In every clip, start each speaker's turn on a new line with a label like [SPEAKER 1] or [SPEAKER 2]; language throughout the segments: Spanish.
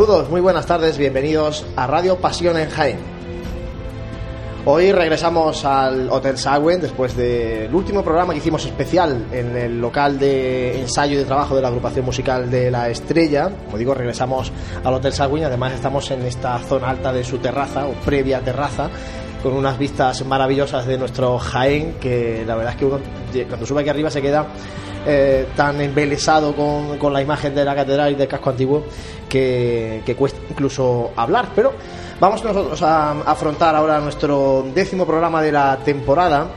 [SPEAKER 1] Saludos, muy buenas tardes, bienvenidos a Radio Pasión en Jaén. Hoy regresamos al Hotel Sagüen después del último programa que hicimos especial en el local de ensayo y de trabajo de la agrupación musical de La Estrella. Como digo, regresamos al Hotel Sagüen, además estamos en esta zona alta de su terraza o previa terraza con unas vistas maravillosas de nuestro Jaén que la verdad es que uno cuando sube aquí arriba se queda eh, tan embelesado con, con, la imagen de la catedral y del casco antiguo que, cuesta incluso hablar. Pero vamos nosotros a, afrontar ahora nuestro décimo programa de la temporada.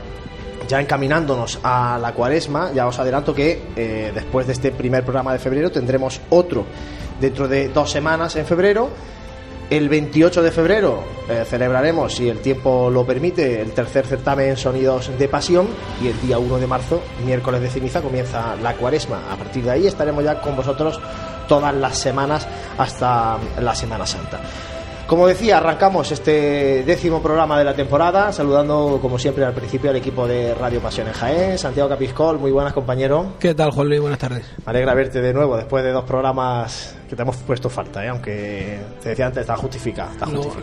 [SPEAKER 1] Ya encaminándonos a la cuaresma, ya os adelanto que eh, después de este primer programa de febrero tendremos otro dentro de dos semanas en febrero el 28 de febrero eh, celebraremos, si el tiempo lo permite, el tercer certamen Sonidos de Pasión y el día 1 de marzo, miércoles de ceniza, comienza la cuaresma. A partir de ahí estaremos ya con vosotros todas las semanas hasta la Semana Santa. Como decía, arrancamos este décimo programa de la temporada, saludando como siempre al principio al equipo de Radio Pasión en Jaén, Santiago Capiscol, muy buenas compañero.
[SPEAKER 2] ¿Qué tal Juan Luis? Buenas tardes.
[SPEAKER 1] Me alegra verte de nuevo después de dos programas que te hemos puesto falta, ¿eh? aunque te decía antes, está justificado.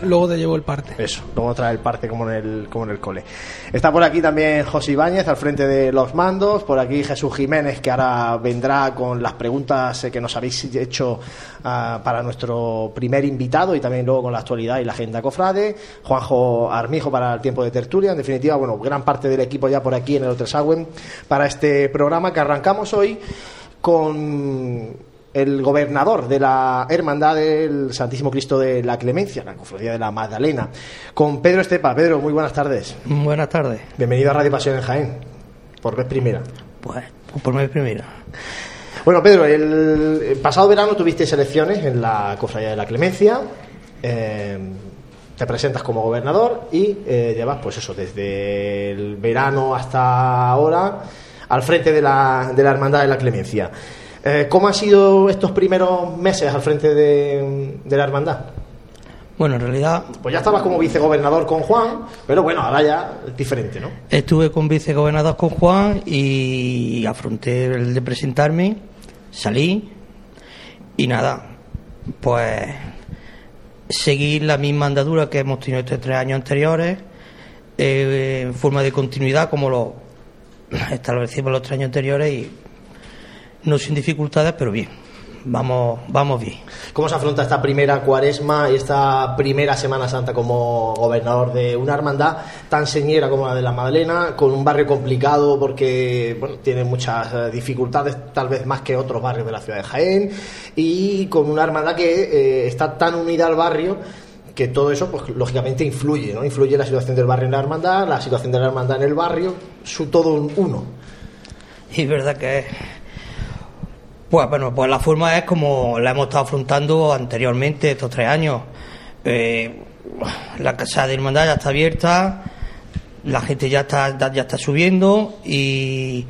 [SPEAKER 2] luego te llevo el parte.
[SPEAKER 1] Eso, luego trae el parte como en el, como en el cole. Está por aquí también José Ibáñez al frente de los mandos, por aquí Jesús Jiménez que ahora vendrá con las preguntas que nos habéis hecho uh, para nuestro primer invitado y también luego con la actualidad y la agenda cofrade, Juanjo Armijo para el tiempo de tertulia, en definitiva, bueno, gran parte del equipo ya por aquí en el Hotel Sagüen para este programa que arrancamos hoy con el gobernador de la Hermandad del Santísimo Cristo de la Clemencia, la Cofradía de la Magdalena, con Pedro Estepa. Pedro, muy buenas tardes.
[SPEAKER 3] Buenas tardes.
[SPEAKER 1] Bienvenido a Radio Pasión en Jaén, por vez primera.
[SPEAKER 3] Pues, por vez primera.
[SPEAKER 1] Bueno, Pedro, el pasado verano tuviste elecciones en la Cofradía de la Clemencia. Eh, te presentas como gobernador y eh, llevas, pues eso, desde el verano hasta ahora al frente de la, de la Hermandad de la Clemencia. Eh, ¿Cómo han sido estos primeros meses al frente de, de, la hermandad?
[SPEAKER 3] Bueno, en realidad...
[SPEAKER 1] Pues ya estabas como vicegobernador con Juan, pero bueno, ahora ya es diferente, ¿no?
[SPEAKER 3] Estuve con vicegobernador con Juan y afronté el de presentarme, salí y nada, pues seguir la misma andadura que hemos tenido estos tres años anteriores, eh, en forma de continuidad como lo establecimos los tres años anteriores y no sin dificultades, pero bien. Vamos, vamos bien.
[SPEAKER 1] ¿Cómo se afronta esta primera cuaresma y esta primera Semana Santa como gobernador de una hermandad tan señera como la de la Madalena, con un barrio complicado porque bueno, tiene muchas eh, dificultades, tal vez más que otros barrios de la ciudad de Jaén, y con una hermandad que eh, está tan unida al barrio que todo eso, pues lógicamente influye, ¿no? Influye la situación del barrio en la hermandad, la situación de la hermandad en el barrio, su todo uno.
[SPEAKER 3] Y es verdad que pues bueno, pues la forma es como la hemos estado afrontando anteriormente estos tres años. Eh, la casa de hermandad ya está abierta, la gente ya está, ya está subiendo y,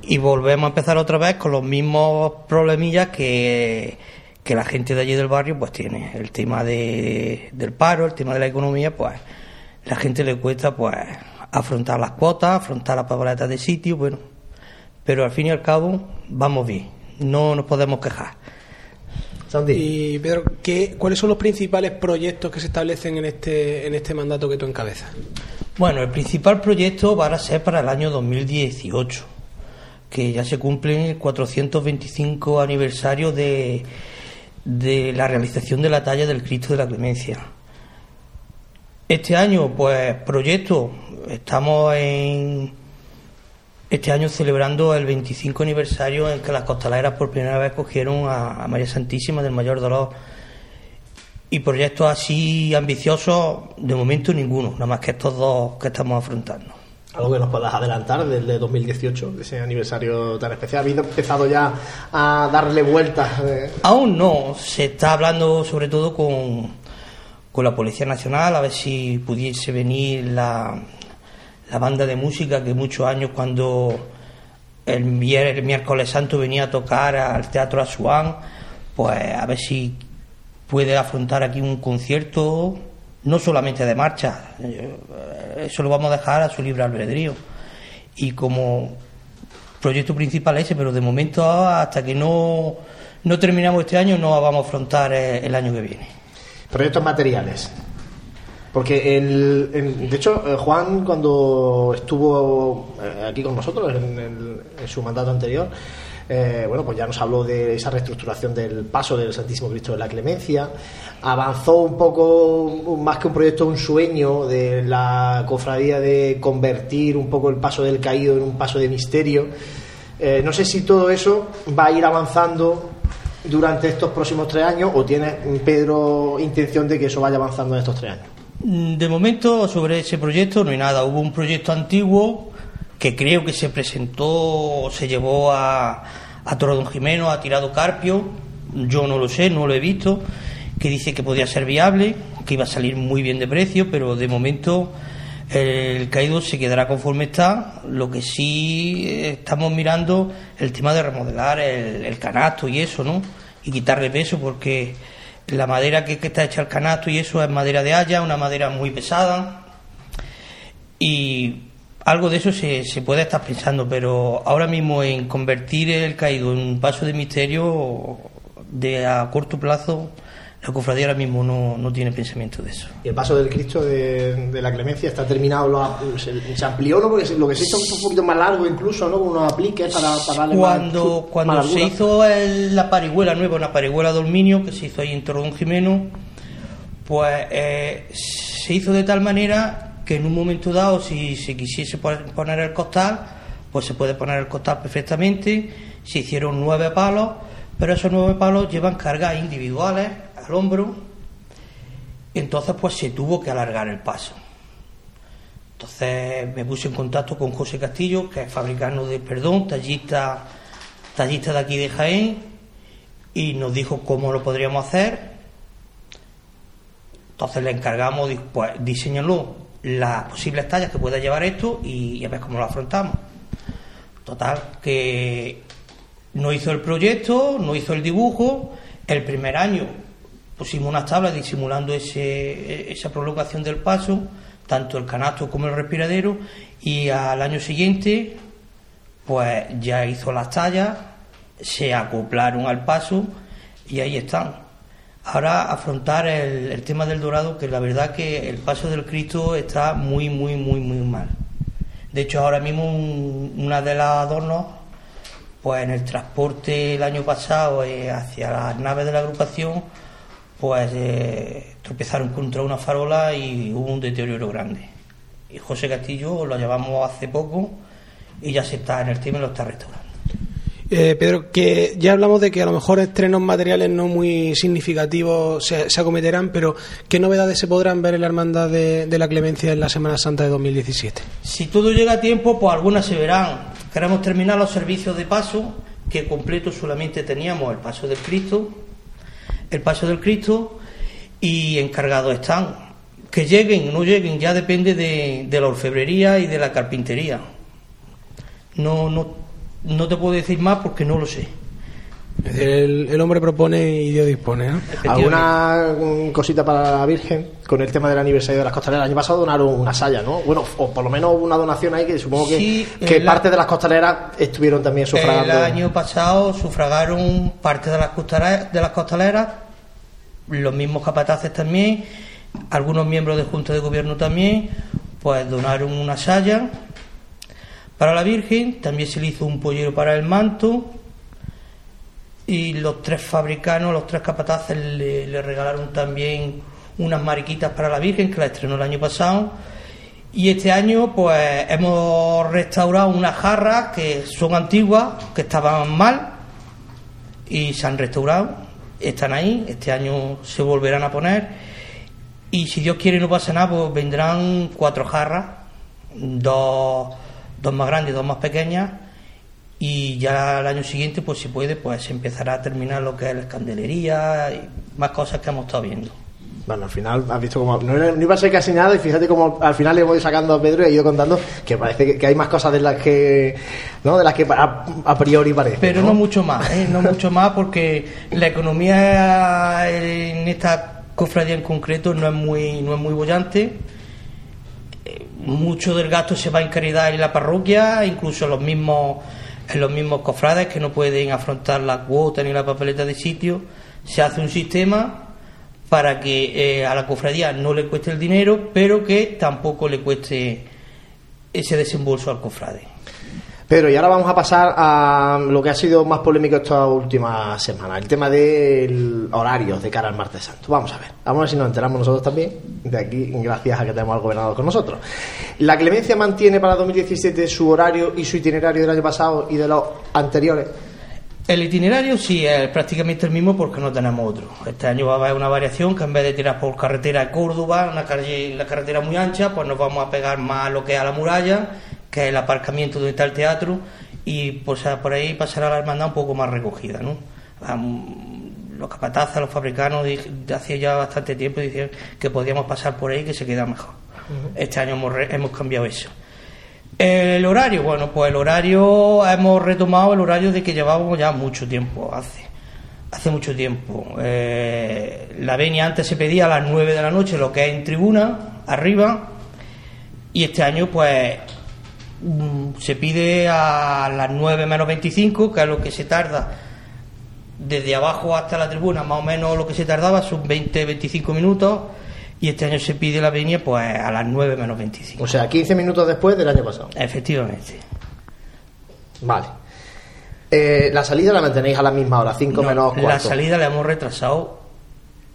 [SPEAKER 3] y volvemos a empezar otra vez con los mismos problemillas que, que la gente de allí del barrio pues tiene. El tema de, del paro, el tema de la economía, pues la gente le cuesta pues afrontar las cuotas, afrontar las papeletas de sitio, bueno, pero al fin y al cabo vamos bien no nos podemos quejar.
[SPEAKER 2] Y Pedro, ¿qué, ¿cuáles son los principales proyectos que se establecen en este, en este mandato que tú encabezas?
[SPEAKER 3] Bueno, el principal proyecto va a ser para el año 2018, que ya se cumple el 425 aniversario de, de la realización de la talla del Cristo de la Clemencia. Este año, pues, proyecto, estamos en este año celebrando el 25 aniversario en que las costaleras por primera vez cogieron a, María Santísima del Mayor Dolor. Y proyectos así ambiciosos, de momento ninguno, nada más que estos dos que estamos afrontando.
[SPEAKER 1] Algo que nos puedas adelantar del de 2018, ese aniversario tan especial. ¿Habéis empezado ya a darle vueltas?
[SPEAKER 3] Aún no, se está hablando sobre todo con, con la Policía Nacional, a ver si pudiese venir la, la banda de música que muchos años cuando el, miércoles santo venía a tocar al Teatro Asuán, pues a ver si puede afrontar aquí un concierto, no solamente de marcha, eh, eso lo vamos a dejar a su libre albedrío. Y como proyecto principal ese, pero de momento hasta que no, no terminamos este año, no vamos a afrontar eh, el año que viene.
[SPEAKER 1] Proyectos materiales. Porque, el, de hecho, eh, Juan, cuando estuvo eh, aquí con nosotros en, su mandato anterior, bueno, pues ya nos habló de esa reestructuración del paso del Santísimo Cristo de la Clemencia. Avanzó un poco, más que un proyecto, un sueño de la cofradía de convertir un poco el paso del caído en un paso de misterio. no sé si todo eso va a ir avanzando durante estos próximos tres años o tiene Pedro intención de que eso vaya avanzando en estos tres años?
[SPEAKER 3] Mm, de momento sobre ese proyecto no hay nada. Hubo un proyecto antiguo que creo que se presentó, se llevó a, a Toro Don Jimeno, ha tirado Carpio, yo no lo sé, no lo he visto, que dice que podía ser viable, que iba a salir muy bien de precio, pero de momento el caído se quedará conforme está. Lo que sí estamos mirando el tema de remodelar el, canasto y eso, ¿no? Y quitarle peso porque la madera que, está hecha el canasto y eso es madera de haya, una madera muy pesada. Y algo de eso se, se puede estar pensando, pero ahora mismo en convertir el caído en un paso de misterio de a corto plazo la cofradía ahora mismo no, no, tiene pensamiento de eso.
[SPEAKER 1] ¿Y el paso del Cristo de, la Clemencia está terminado? Lo, se, amplió, ¿no? Porque lo que se hizo es un poquito más largo incluso, ¿no? Con unos apliques para, para darle
[SPEAKER 3] Cuando, cuando se hizo la parihuela nueva, una parihuela de aluminio que se hizo ahí en Torredón Jimeno, pues eh, se hizo de tal manera que en un momento dado, si se quisiese poner el costal, pues se puede poner el costal perfectamente. Se hicieron nueve palos, pero esos nueve palos llevan cargas individuales al hombro, entonces pues se tuvo que alargar el paso. Entonces me puse en contacto con José Castillo, que es fabricante de perdón, tallista, tallista de aquí de Jaén, y nos dijo cómo lo podríamos hacer. Entonces le encargamos, pues diseñarlo las posibles tallas que pueda llevar esto y, y a ver cómo lo afrontamos. Total, que no hizo el proyecto, no hizo el dibujo. El primer año pusimos unas tablas disimulando ese, esa prolongación del paso, tanto el canasto como el respiradero, y al año siguiente, pues ya hizo las tallas, se acoplaron al paso y ahí están. Ahora afrontar el, tema del dorado, que la verdad que el paso del Cristo está muy, muy, muy, muy mal. De hecho, ahora mismo una de las adornos, pues en el transporte el año pasado eh, hacia las naves de la agrupación, pues eh, tropezaron contra una farola y hubo un deterioro grande. Y José Castillo lo llevamos hace poco y ya se está en el tema y lo está restaurando.
[SPEAKER 2] Eh, Pedro, que ya hablamos de que a lo mejor estrenos materiales no muy significativos se, acometerán, pero ¿qué novedades se podrán ver en la Hermandad de, de, la Clemencia en la Semana Santa de 2017?
[SPEAKER 3] Si todo llega a tiempo, pues algunas se verán. Queremos terminar los servicios de paso, que completo solamente teníamos el paso del Cristo, el paso del Cristo y encargados están. Que lleguen no lleguen ya depende de, la orfebrería y de la carpintería. No, no, no te puedo decir más porque no lo sé.
[SPEAKER 2] El, hombre propone y Dios dispone.
[SPEAKER 1] ¿Alguna cosita para la Virgen con el tema del aniversario de las costaleras? El año pasado donaron una saya, ¿no? Bueno, o por lo menos una donación ahí que supongo que, que parte de las costaleras estuvieron también sufragando.
[SPEAKER 3] El año pasado sufragaron parte de las costaleras, de las costaleras los mismos capataces también, algunos miembros de Junta de Gobierno también, pues donaron una saya para la Virgen, también se le hizo un pollero para el manto y los tres fabricanos, los tres capataces le, regalaron también unas mariquitas para la Virgen que la estrenó el año pasado. Y este año pues hemos restaurado unas jarras que son antiguas, que estaban mal y se han restaurado están ahí, este año se volverán a poner. Y si Dios quiere no pasa nada, pues vendrán cuatro jarras, dos, dos más grandes, dos más pequeñas y ya el año siguiente pues si puede pues se empezará a terminar lo que es la escandelería y más cosas que hemos estado viendo.
[SPEAKER 1] Bueno, al final has visto como. No, iba a ser casi nada y fíjate como al final le voy sacando a Pedro y he ido contando que parece que, hay más cosas de las que. ¿no? De las que a, priori parece.
[SPEAKER 3] Pero no, mucho más, ¿eh? No mucho más porque la economía en esta cofradía en concreto no es muy, no es muy bollante. Mucho del gasto se va en caridad en la parroquia, incluso los mismos en los mismos cofrades que no pueden afrontar la cuota ni la papeleta de sitio, se hace un sistema para que eh, a la cofradía no le cueste el dinero, pero que tampoco le cueste ese desembolso al cofrade.
[SPEAKER 1] Pero y ahora vamos a pasar a lo que ha sido más polémico esta última semana, el tema del horario de cara al martes santo. Vamos a ver, vamos a ver si nos enteramos nosotros también de aquí, gracias a que tenemos al gobernador con nosotros. La clemencia mantiene para 2017 su horario y su itinerario del año pasado y de los anteriores.
[SPEAKER 3] El itinerario sí es prácticamente el mismo porque no tenemos otro. Este año va a haber una variación que en vez de tirar por carretera de Córdoba, una la carretera muy ancha, pues nos vamos a pegar más a lo que es a la muralla que es el aparcamiento donde está el teatro, y pues, por ahí pasará la hermandad un poco más recogida. ¿no? Los capatazas, los fabricanos, hacía ya bastante tiempo decían que podíamos pasar por ahí que se queda mejor. Este año hemos, hemos cambiado eso. El horario, bueno, pues el horario, hemos retomado el horario de que llevábamos ya mucho tiempo, hace, hace mucho tiempo. Eh, la venia antes se pedía a las 9 de la noche, lo que es en tribuna, arriba, y este año pues Mm, se pide a las 9 menos 25, que es lo que se tarda desde abajo hasta la tribuna, más o menos lo que se tardaba son 20-25 minutos, y este año se pide la venia pues a las 9 menos 25.
[SPEAKER 1] O sea, 15 minutos después del año pasado.
[SPEAKER 3] Efectivamente.
[SPEAKER 1] Vale. Eh, la salida la mantenéis a la misma hora, 5 menos cuarto.
[SPEAKER 3] La salida la hemos retrasado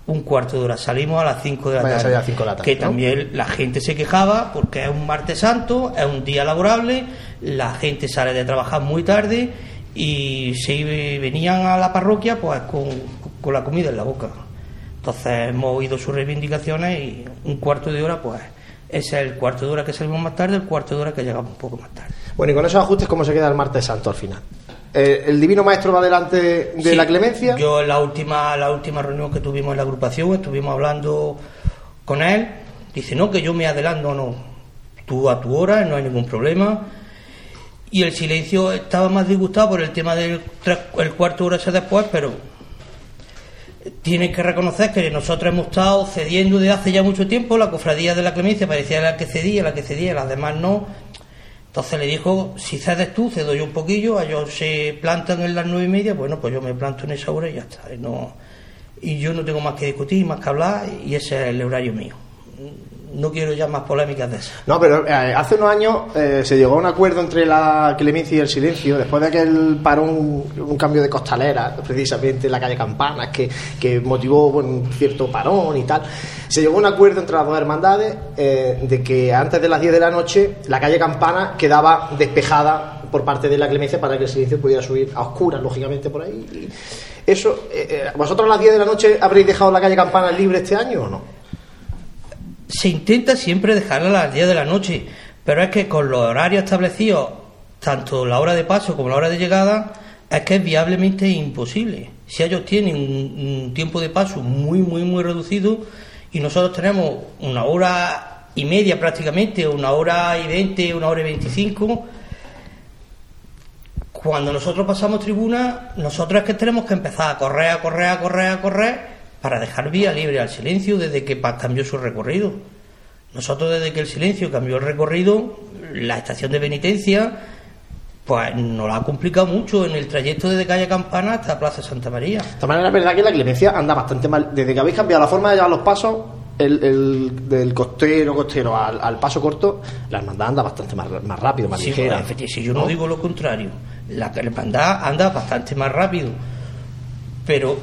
[SPEAKER 3] un cuarto de hora. Salimos a las 5 de la tarde. que también la gente se quejaba porque es un martes santo, es un día laborable, la gente sale de trabajar muy tarde y se venían a la parroquia pues con, la comida en la boca. Entonces hemos oído sus reivindicaciones y un cuarto de hora pues ese es el cuarto de hora que salimos más tarde, el cuarto de hora que llegamos un poco más tarde.
[SPEAKER 1] Bueno, y con esos ajustes, ¿cómo se queda el martes santo al final? Eh, ¿El Divino Maestro va delante de la clemencia?
[SPEAKER 3] Yo en la última, la última reunión que tuvimos en la agrupación, estuvimos hablando con él, dice, no, que yo me adelanto, no, tú a tu hora, no hay ningún problema. Y el silencio estaba más disgustado por el tema del el cuarto hora después, pero tiene que reconocer que nosotros hemos estado cediendo desde hace ya mucho tiempo, la cofradía de la clemencia parecía la que cedía, la que cedía, las demás no, entonces le dijo, si cedes tú, cedo yo un poquillo, ellos se plantan en las nueve y media, bueno, pues yo me planto en esa hora y ya está. Y, y yo no tengo más que discutir, más que hablar, y ese es el horario mío. No quiero ya más polémicas de eso.
[SPEAKER 1] No, pero eh, hace unos años eh, se llegó a un acuerdo entre la clemencia y el silencio, después de aquel parón, un cambio de costalera, precisamente en la calle Campanas, que, que motivó un cierto parón y tal se llegó a un acuerdo entre las dos hermandades eh, de que antes de las 10 de la noche la calle Campana quedaba despejada por parte de la clemencia para que el silencio pudiera subir a oscuras, lógicamente, por ahí. Eso, eh, ¿Vosotros a las 10 de la noche habréis dejado la calle Campana libre este año o no?
[SPEAKER 3] Se intenta siempre dejarla a las 10 de la noche, pero es que con los horarios establecidos, tanto la hora de paso como la hora de llegada, es que es viablemente imposible. Si ellos tienen un tiempo de paso muy, muy, muy reducido, y nosotros tenemos una hora y media prácticamente, una hora y veinte, una hora y veinticinco. Cuando nosotros pasamos tribuna, nosotros es que tenemos que empezar a correr, a correr, a correr, a correr, para dejar vía libre al silencio desde que cambió su recorrido. Nosotros desde que el silencio cambió el recorrido, la estación de penitencia, pues nos la ha complicado mucho en el trayecto desde calle Campana hasta Plaza Santa María.
[SPEAKER 1] Manera es verdad que la clemencia anda bastante mal. Desde que habéis cambiado la forma de llevar los pasos, el, del costero costero al, paso corto, la hermandad anda bastante más, más rápido, más ligera.
[SPEAKER 3] Pues, si yo no, digo lo contrario, la hermandad anda bastante más rápido. Pero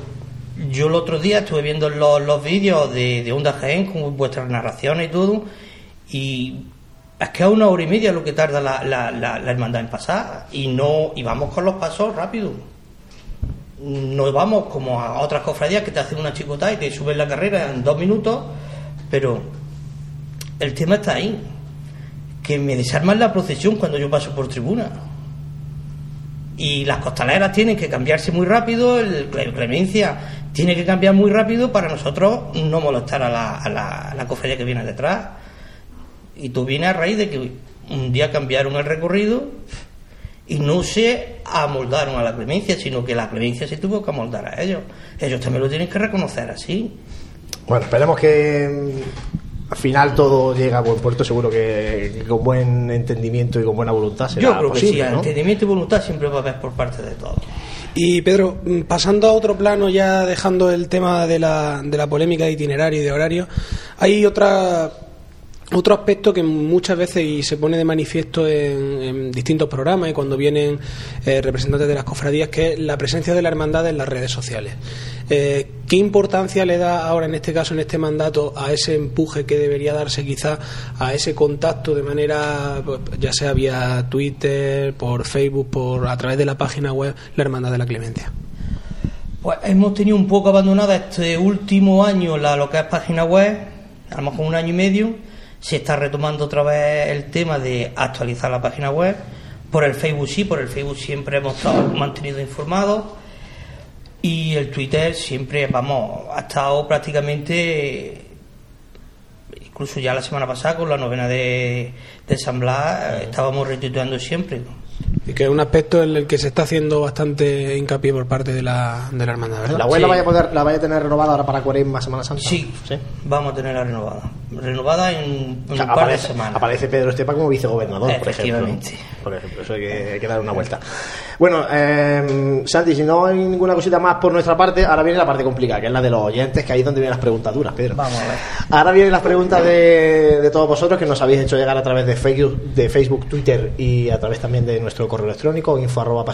[SPEAKER 3] yo el otro día estuve viendo los, los vídeos de, de Onda Jaén con vuestras narraciones y todo, y es que a una hora y media lo que tarda la, la, la, hermandad en pasar y no y vamos con los pasos rápido. No vamos como a otras cofradías que te hacen una chicota y te suben la carrera en dos minutos pero el tema está ahí que me desarman la procesión cuando yo paso por tribuna. Y las costaleras tienen que cambiarse muy rápido el, Clemencia tiene que cambiar muy rápido para nosotros no molestar a la, a la, a la cofradía que viene detrás y tú vienes a raíz de que un día cambiaron el recorrido y no se amoldaron a la clemencia, sino que la clemencia se tuvo que amoldar a ellos. Ellos también lo tienen que reconocer así.
[SPEAKER 1] Bueno, esperemos que al final todo llega a buen puerto, seguro que, que con buen entendimiento y con buena voluntad será
[SPEAKER 3] Yo creo que sí,
[SPEAKER 1] posible, ¿no?
[SPEAKER 3] entendimiento y voluntad siempre va a haber por parte de todos.
[SPEAKER 2] Y Pedro, mm, pasando a otro plano, ya dejando el tema de la, de la polémica de itinerario y de horario, hay otra, otro aspecto que muchas veces y se pone de manifiesto en, distintos programas y cuando vienen eh, representantes de las cofradías, que es la presencia de la hermandad en las redes sociales. Eh, ¿Qué importancia le da ahora, en este caso, en este mandato, a ese empuje que debería darse quizá a ese contacto de manera, pues, ya sea vía Twitter, por Facebook, por a través de la página web, la Hermandad de la Clemencia?
[SPEAKER 3] Pues hemos tenido un poco abandonada este último año la lo que es página web, a lo mejor un año y medio. Se está retomando otra vez el tema de actualizar la página web. Por el Facebook sí, por el Facebook siempre hemos estado mantenido informados. Y el Twitter siempre, vamos, ha estado prácticamente, incluso ya la semana pasada con la novena de, de San Blas, eh, estábamos retuiteando siempre.
[SPEAKER 2] Y que es un aspecto en el que se está haciendo bastante hincapié por parte de la, de la hermandad, ¿verdad?
[SPEAKER 1] ¿La web la, vaya a poder, la vaya a tener renovada ahora para Cuaresma, Semana Santa?
[SPEAKER 3] Sí,
[SPEAKER 1] ¿Sí?
[SPEAKER 3] vamos a tenerla renovada. Renovada en, en
[SPEAKER 1] O sea,
[SPEAKER 3] un par de
[SPEAKER 1] aparece,
[SPEAKER 3] semanas.
[SPEAKER 1] aparece Pedro Estepa como vicegobernador, por ejemplo.
[SPEAKER 3] Efectivamente.
[SPEAKER 1] Por ejemplo, eso hay que, hay que dar una vuelta. Bueno, eh, Santi, si no hay ninguna cosita más por nuestra parte, ahora viene la parte complicada, que es la de los oyentes, que ahí es donde vienen las preguntas duras, Pedro.
[SPEAKER 3] Vamos a ver.
[SPEAKER 1] Ahora vienen las preguntas de, de todos vosotros que nos habéis hecho llegar a través de Facebook, de Facebook, Twitter y a través también de nuestro correo electrónico info arroba.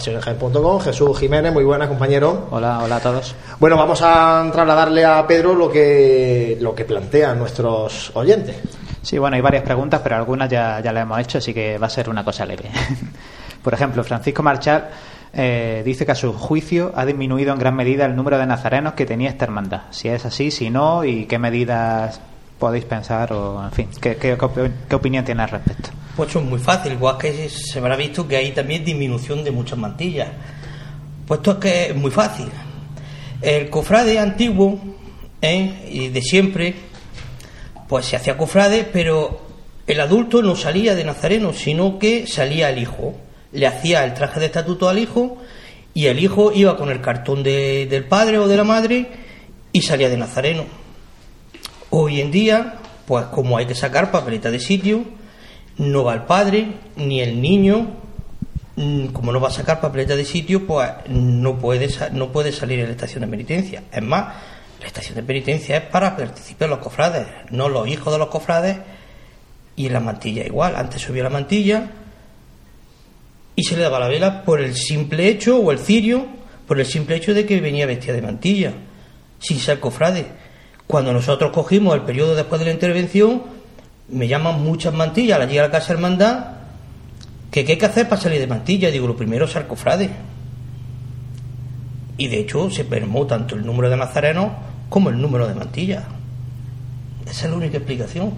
[SPEAKER 1] Jesús Jiménez, muy buenas compañero.
[SPEAKER 4] Hola, hola a todos.
[SPEAKER 1] Bueno, vamos a trasladarle a Pedro lo que lo que plantean nuestros oyentes.
[SPEAKER 4] Sí, bueno, hay varias preguntas, pero algunas ya, ya las hemos hecho, así que va a ser una cosa leve. Por ejemplo, Francisco Marchal eh, dice que a su juicio ha disminuido en gran medida el número de nazarenos que tenía esta hermandad. Si es así, si no, y qué medidas podéis pensar, o en fin, qué, qué, qué opi- qué opinión tiene al respecto.
[SPEAKER 3] Pues eso es muy fácil, igual que se habrá visto que hay también disminución de muchas mantillas. Pues esto es que es muy fácil. El cofrade antiguo, ¿eh? y de siempre, pues se hacía cofrade, pero el adulto no salía de nazareno, sino que salía el hijo. Le hacía el traje de estatuto al hijo y el hijo iba con el cartón de- del padre o de la madre y salía de nazareno. Hoy en día, pues como hay que sacar papeleta de sitio, no va el padre ni el niño, mm, como no va a sacar papeleta de sitio, pues no puede, no puede salir en la estación de penitencia. Es más, la estación de penitencia es para participar los cofrades, no los hijos de los cofrades y la mantilla igual. Antes subía la mantilla y se le daba la vela por el simple hecho, o el cirio, por el simple hecho de que venía vestida de mantilla, sin ser cofrade. Cuando nosotros cogimos el periodo después de la intervención, me llaman muchas mantillas, la llega a la casa hermandad, que qué hay que hacer para salir de mantilla. Digo, lo primero ser cofrade. Y de hecho se mermó tanto el número de nazarenos como el número de mantillas. Esa es la única explicación.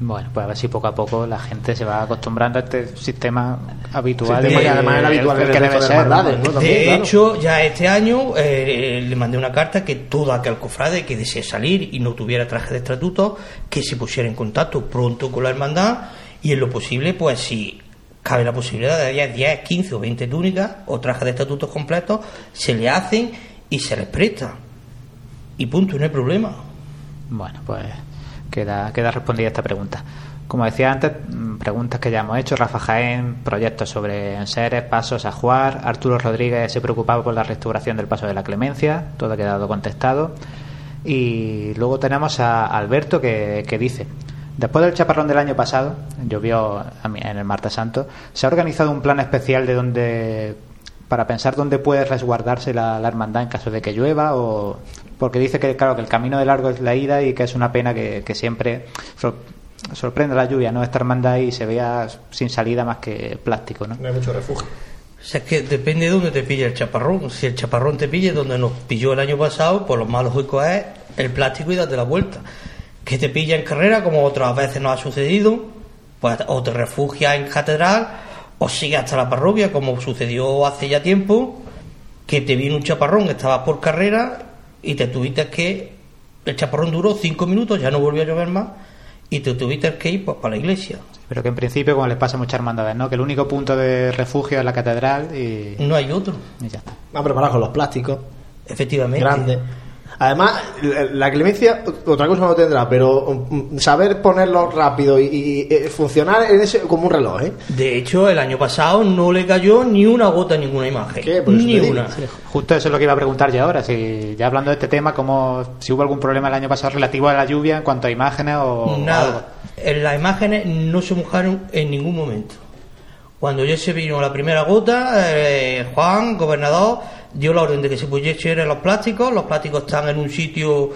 [SPEAKER 4] Bueno, pues a ver si poco a poco la gente se va acostumbrando a este sistema habitual.
[SPEAKER 1] Sistema
[SPEAKER 4] y-
[SPEAKER 1] además es habitual
[SPEAKER 4] el
[SPEAKER 1] el
[SPEAKER 4] que debe
[SPEAKER 1] de
[SPEAKER 4] ser,
[SPEAKER 3] de
[SPEAKER 1] claro.
[SPEAKER 3] hecho, ya este año eh, le mandé una carta que todo aquel cofrade que desee salir y no tuviera traje de estatuto, que se pusiera en contacto pronto con la hermandad y en lo posible, pues si cabe la posibilidad de 10, 10 15 o 20 túnicas o trajes de estatutos completos, se le hacen y se les presta. Y punto, no hay problema.
[SPEAKER 4] Bueno, pues queda, queda respondida esta pregunta. Como decía antes, mm, preguntas que ya hemos hecho. Rafa Jaén, proyectos sobre enseres, pasos a jugar. Arturo Rodríguez se preocupaba por la restauración del paso de la clemencia. Todo ha quedado contestado. Y luego tenemos a Alberto que, que dice: Después del chaparrón del año pasado, llovió en el Martes Santo, se ha organizado un plan especial de donde para pensar dónde puede resguardarse la, la hermandad en caso de que llueva o porque dice que claro que el camino de largo es la ida y que es una pena que, que siempre sor- sorprenda la lluvia no esta hermandad y se vea sin salida más que plástico no
[SPEAKER 1] No hay mucho refugio.
[SPEAKER 3] O sea, es que depende de dónde te pille el chaparrón. Si el chaparrón te pille donde nos pilló el año pasado, pues lo más lógico es el plástico y darte la vuelta. Que te pilla en carrera, como otras veces nos ha sucedido, pues o te refugias en catedral o sigues hasta la parroquia, como sucedió hace ya tiempo, que te vino un chaparrón, estabas por carrera y te tuviste que. El chaparrón duró cinco minutos, ya no volvió a llover más y te tuviste que ir pues, para la iglesia.
[SPEAKER 4] pero que en principio como les pasa a muchas hermandades no que el único punto de refugio es la catedral y,
[SPEAKER 3] No hay otro.
[SPEAKER 4] y ya está
[SPEAKER 1] Va preparado con los plásticos
[SPEAKER 3] Efectivamente.
[SPEAKER 1] grandes. Además, la- clemencia, otra cosa no tendrá, pero mm, saber ponerlo rápido y, y, eh, funcionar en ese, como un reloj, ¿eh?
[SPEAKER 3] De hecho, el año pasado no le cayó ni una gota a ninguna imagen.
[SPEAKER 1] ¿Qué? Por eso
[SPEAKER 3] Ni
[SPEAKER 1] digo.
[SPEAKER 3] una.
[SPEAKER 4] Justo eso es lo que iba a preguntar yo ahora. Si ya hablando de este tema, como si hubo algún problema el año pasado relativo a la lluvia en cuanto a imágenes o algo.
[SPEAKER 3] Nada. En las imágenes no se mojaron en ningún momento. Cuando ya se vino la primera gota, eh, Juan, gobernador, dio la orden de que se pusieran los plásticos. Los plásticos están en un sitio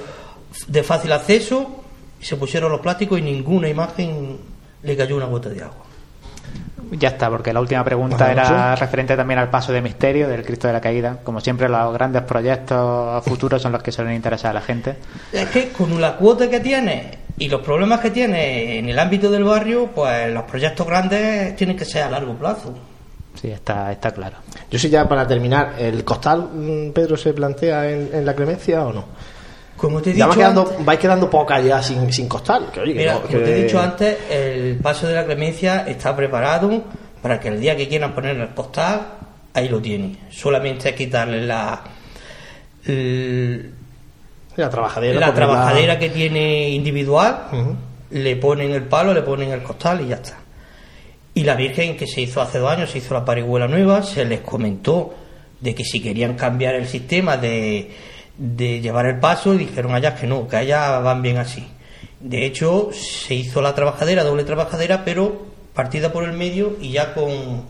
[SPEAKER 3] de fácil acceso. y Se pusieron los plásticos y ninguna imagen le cayó una gota de agua.
[SPEAKER 4] Ya está, porque la última pregunta era referente también al paso de misterio del Cristo de la Caída. Como siempre, los grandes proyectos futuros son los que suelen interesar a la gente.
[SPEAKER 3] Es que con la cuota que tiene y los problemas que tiene en el ámbito del barrio, pues los proyectos grandes tienen que ser a largo plazo.
[SPEAKER 4] Sí, está, está claro.
[SPEAKER 1] Yo sí, ya para terminar, ¿el costal, mm, Pedro, se plantea en, en la clemencia o no?
[SPEAKER 3] Como te he dicho
[SPEAKER 1] quedando,
[SPEAKER 3] antes-
[SPEAKER 1] vais quedando poca ya sin, sin costal. Que, oye, que
[SPEAKER 3] Mira, como
[SPEAKER 1] que-
[SPEAKER 3] te he dicho antes, el paso de la clemencia está preparado para que el día que quieran poner el costal, ahí lo tienen. Solamente hay que quitarle la, el-
[SPEAKER 1] la trabajadera.
[SPEAKER 3] la trabajadera que tiene individual, le ponen el palo, le ponen el costal y ya está. Y la Virgen, que se hizo hace dos años, se hizo la parihuela nueva, se les comentó de que si querían cambiar el sistema de, de llevar el paso, y dijeron allá que no, que allá van bien así. De hecho, se hizo la trabajadera, doble trabajadera, pero partida por el medio y ya con,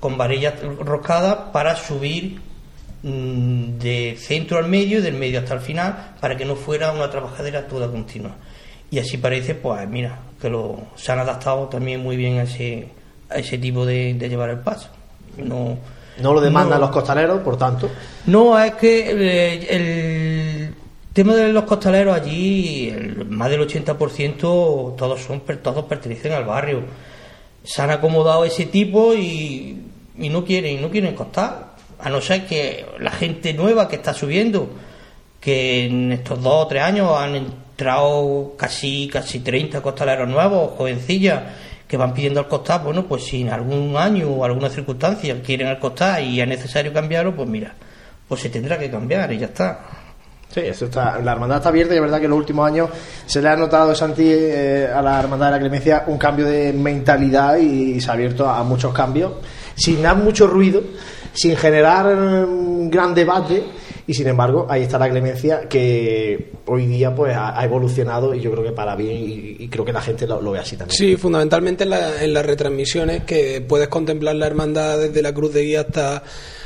[SPEAKER 3] con varillas roscadas para subir mm, de centro al medio y del medio hasta el final para que no fuera una trabajadera toda continua. Y así parece, pues mira, que lo, se han adaptado también muy bien a ese, a ese tipo de, de llevar el paso. No,
[SPEAKER 1] No lo demandan
[SPEAKER 3] no-
[SPEAKER 1] los costaleros, por tanto.
[SPEAKER 3] no, es que eh, el tema de los costaleros allí, el- más del 80% todos son todos pertenecen al barrio. Se han acomodado ese tipo y, y no quieren, no quieren costar. A no ser que la gente nueva que está subiendo, que en estos dos o tres años han entrado casi, casi 30 costaleros nuevos, jovencillas, que van pidiendo el costar, bueno, pues si en algún año o alguna circunstancia quieren el costar y es necesario cambiarlo, pues mira, pues se tendrá que cambiar y ya está.
[SPEAKER 1] Sí, eso está, la hermandad está abierta y es verdad que en los últimos años se le ha notado, Santi, eh, a la hermandad de la clemencia un cambio de mentalidad y se ha abierto a, muchos cambios, sin dar mucho ruido, sin generar eh, gran debate y sin embargo ahí está la clemencia que hoy día pues ha, evolucionado y yo creo que para bien y, creo que la gente lo, lo ve así también.
[SPEAKER 2] Sí, fundamentalmente en, la- en las retransmisiones que puedes contemplar la hermandad desde la cruz de guía hasta,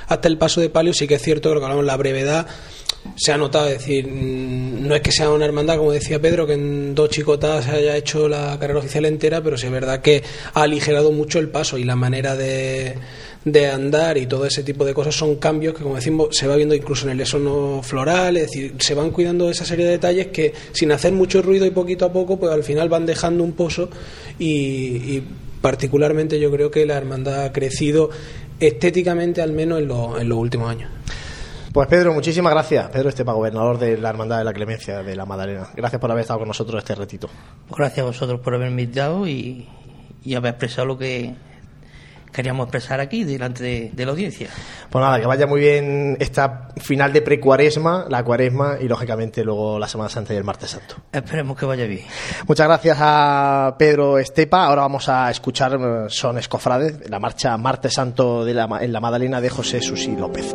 [SPEAKER 2] hasta el paso de palio. Sí que es cierto que lo que hablamos, la brevedad se ha notado. Es decir, mm, no es que sea una hermandad, como decía Pedro, que en dos chicotadas se haya hecho la carrera oficial entera, pero sí es verdad que ha aligerado mucho el paso y la manera de, de andar y todo ese tipo de cosas son cambios que, como decimos, se va viendo incluso en el lesono floral. Es decir, se van cuidando esa serie de detalles que, sin hacer mucho ruido y poquito a poco, pues al final van dejando un pozo y, y particularmente yo creo que la hermandad ha crecido estéticamente al menos en, los- en los últimos años.
[SPEAKER 1] Pues Pedro, muchísimas gracias. Pedro Estepa, gobernador de la Hermandad de la Clemencia de la Madalena. Gracias por haber estado con nosotros este ratito.
[SPEAKER 3] Pues gracias a vosotros por haberme invitado y, y haber expresado lo que queríamos expresar aquí delante de, de la audiencia.
[SPEAKER 1] Pues nada, que vaya muy bien esta final de precuaresma, la cuaresma y lógicamente luego la Semana Santa y el Martes Santo.
[SPEAKER 3] Esperemos que vaya bien.
[SPEAKER 1] Muchas gracias a Pedro Estepa. Ahora vamos a escuchar eh, Sones Cofrades, la marcha Martes Santo de la, en la Madalena de José Susi López.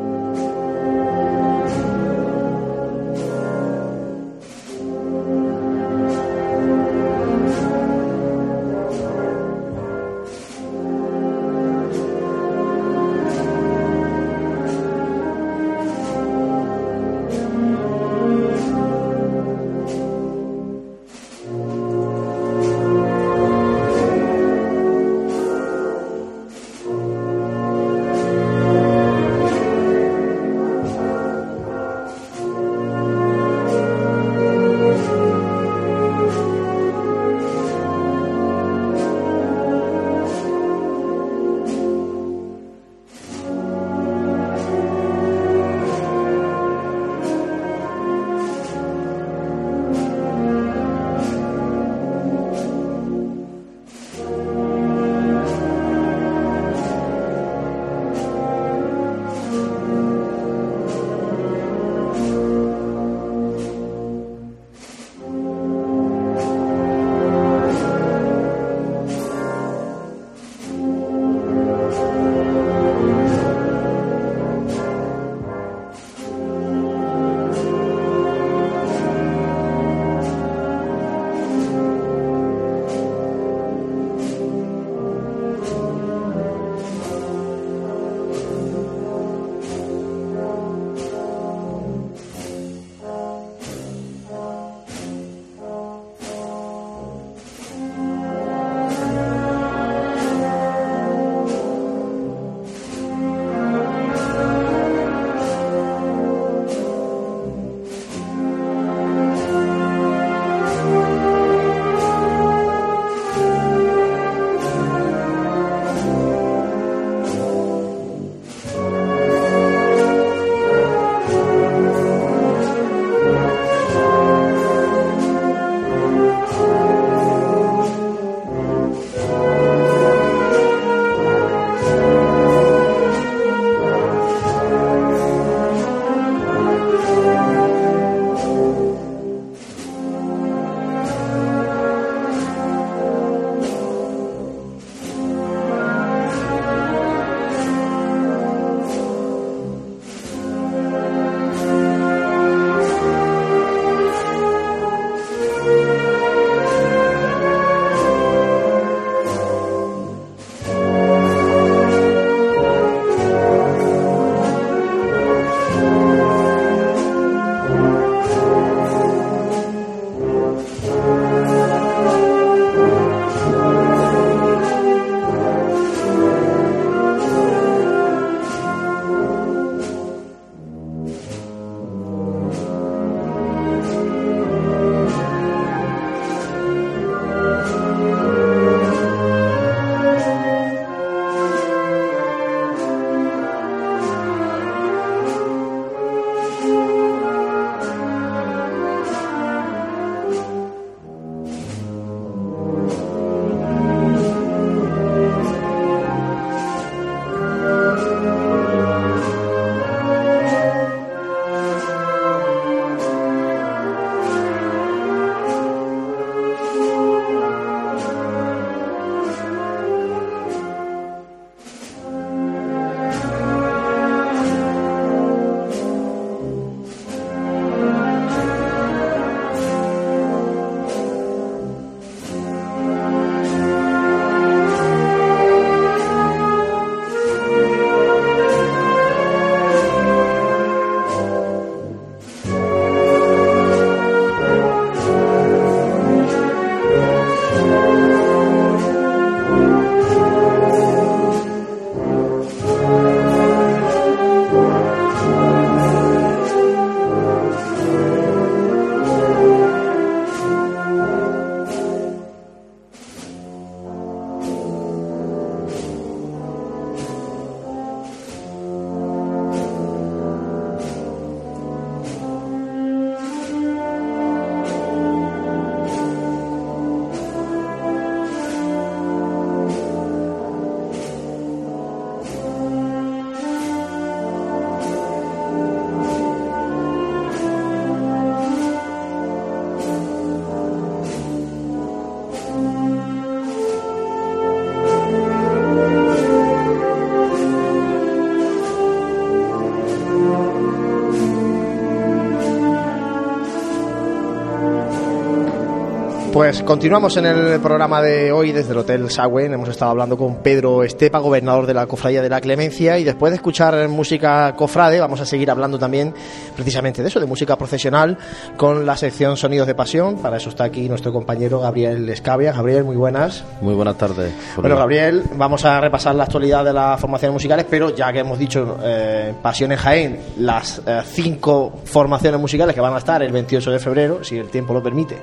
[SPEAKER 1] Pues continuamos en el programa de hoy desde el Hotel Sagüen. Hemos estado hablando con Pedro Estepa, gobernador de la Cofradía de la Clemencia, y después de escuchar música cofrade, vamos a seguir hablando también precisamente de eso, de música profesional, con la sección Sonidos de Pasión. Para eso está aquí nuestro compañero Gabriel Escavia. Gabriel, muy buenas.
[SPEAKER 5] Muy buenas tardes.
[SPEAKER 1] Bueno, Gabriel, vamos a repasar la actualidad de las formaciones musicales, pero ya que hemos dicho eh, Pasión en Jaén, las eh, cinco formaciones musicales que van a estar el 28 de febrero, si el tiempo lo permite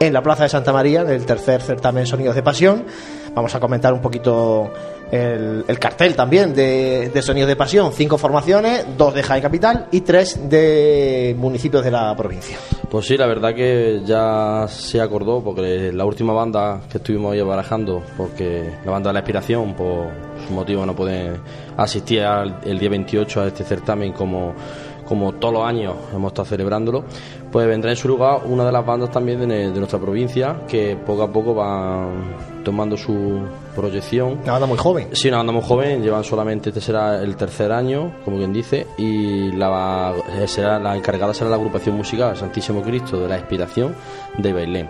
[SPEAKER 1] en la Plaza de Santa María, en el tercer certamen Sonidos de Pasión. Vamos a comentar un poquito el, cartel también de, Sonidos de Pasión. Cinco formaciones, dos de Jaén Capital y tres de municipios de la provincia.
[SPEAKER 5] Pues sí, la verdad que ya se acordó, porque la última banda que estuvimos ahí barajando, porque la banda de la Inspiración, por su motivo no puede asistir el día 28 a este certamen como como todos los años hemos estado celebrándolo, pues vendrá en su lugar una de las bandas también de, nuestra provincia que poco a poco va tomando su proyección.
[SPEAKER 1] Una banda muy joven.
[SPEAKER 5] Sí, una banda muy joven, llevan solamente, este será el tercer año, como quien dice, y la, será, la encargada será la agrupación musical Santísimo Cristo de la Inspiración de Bailén.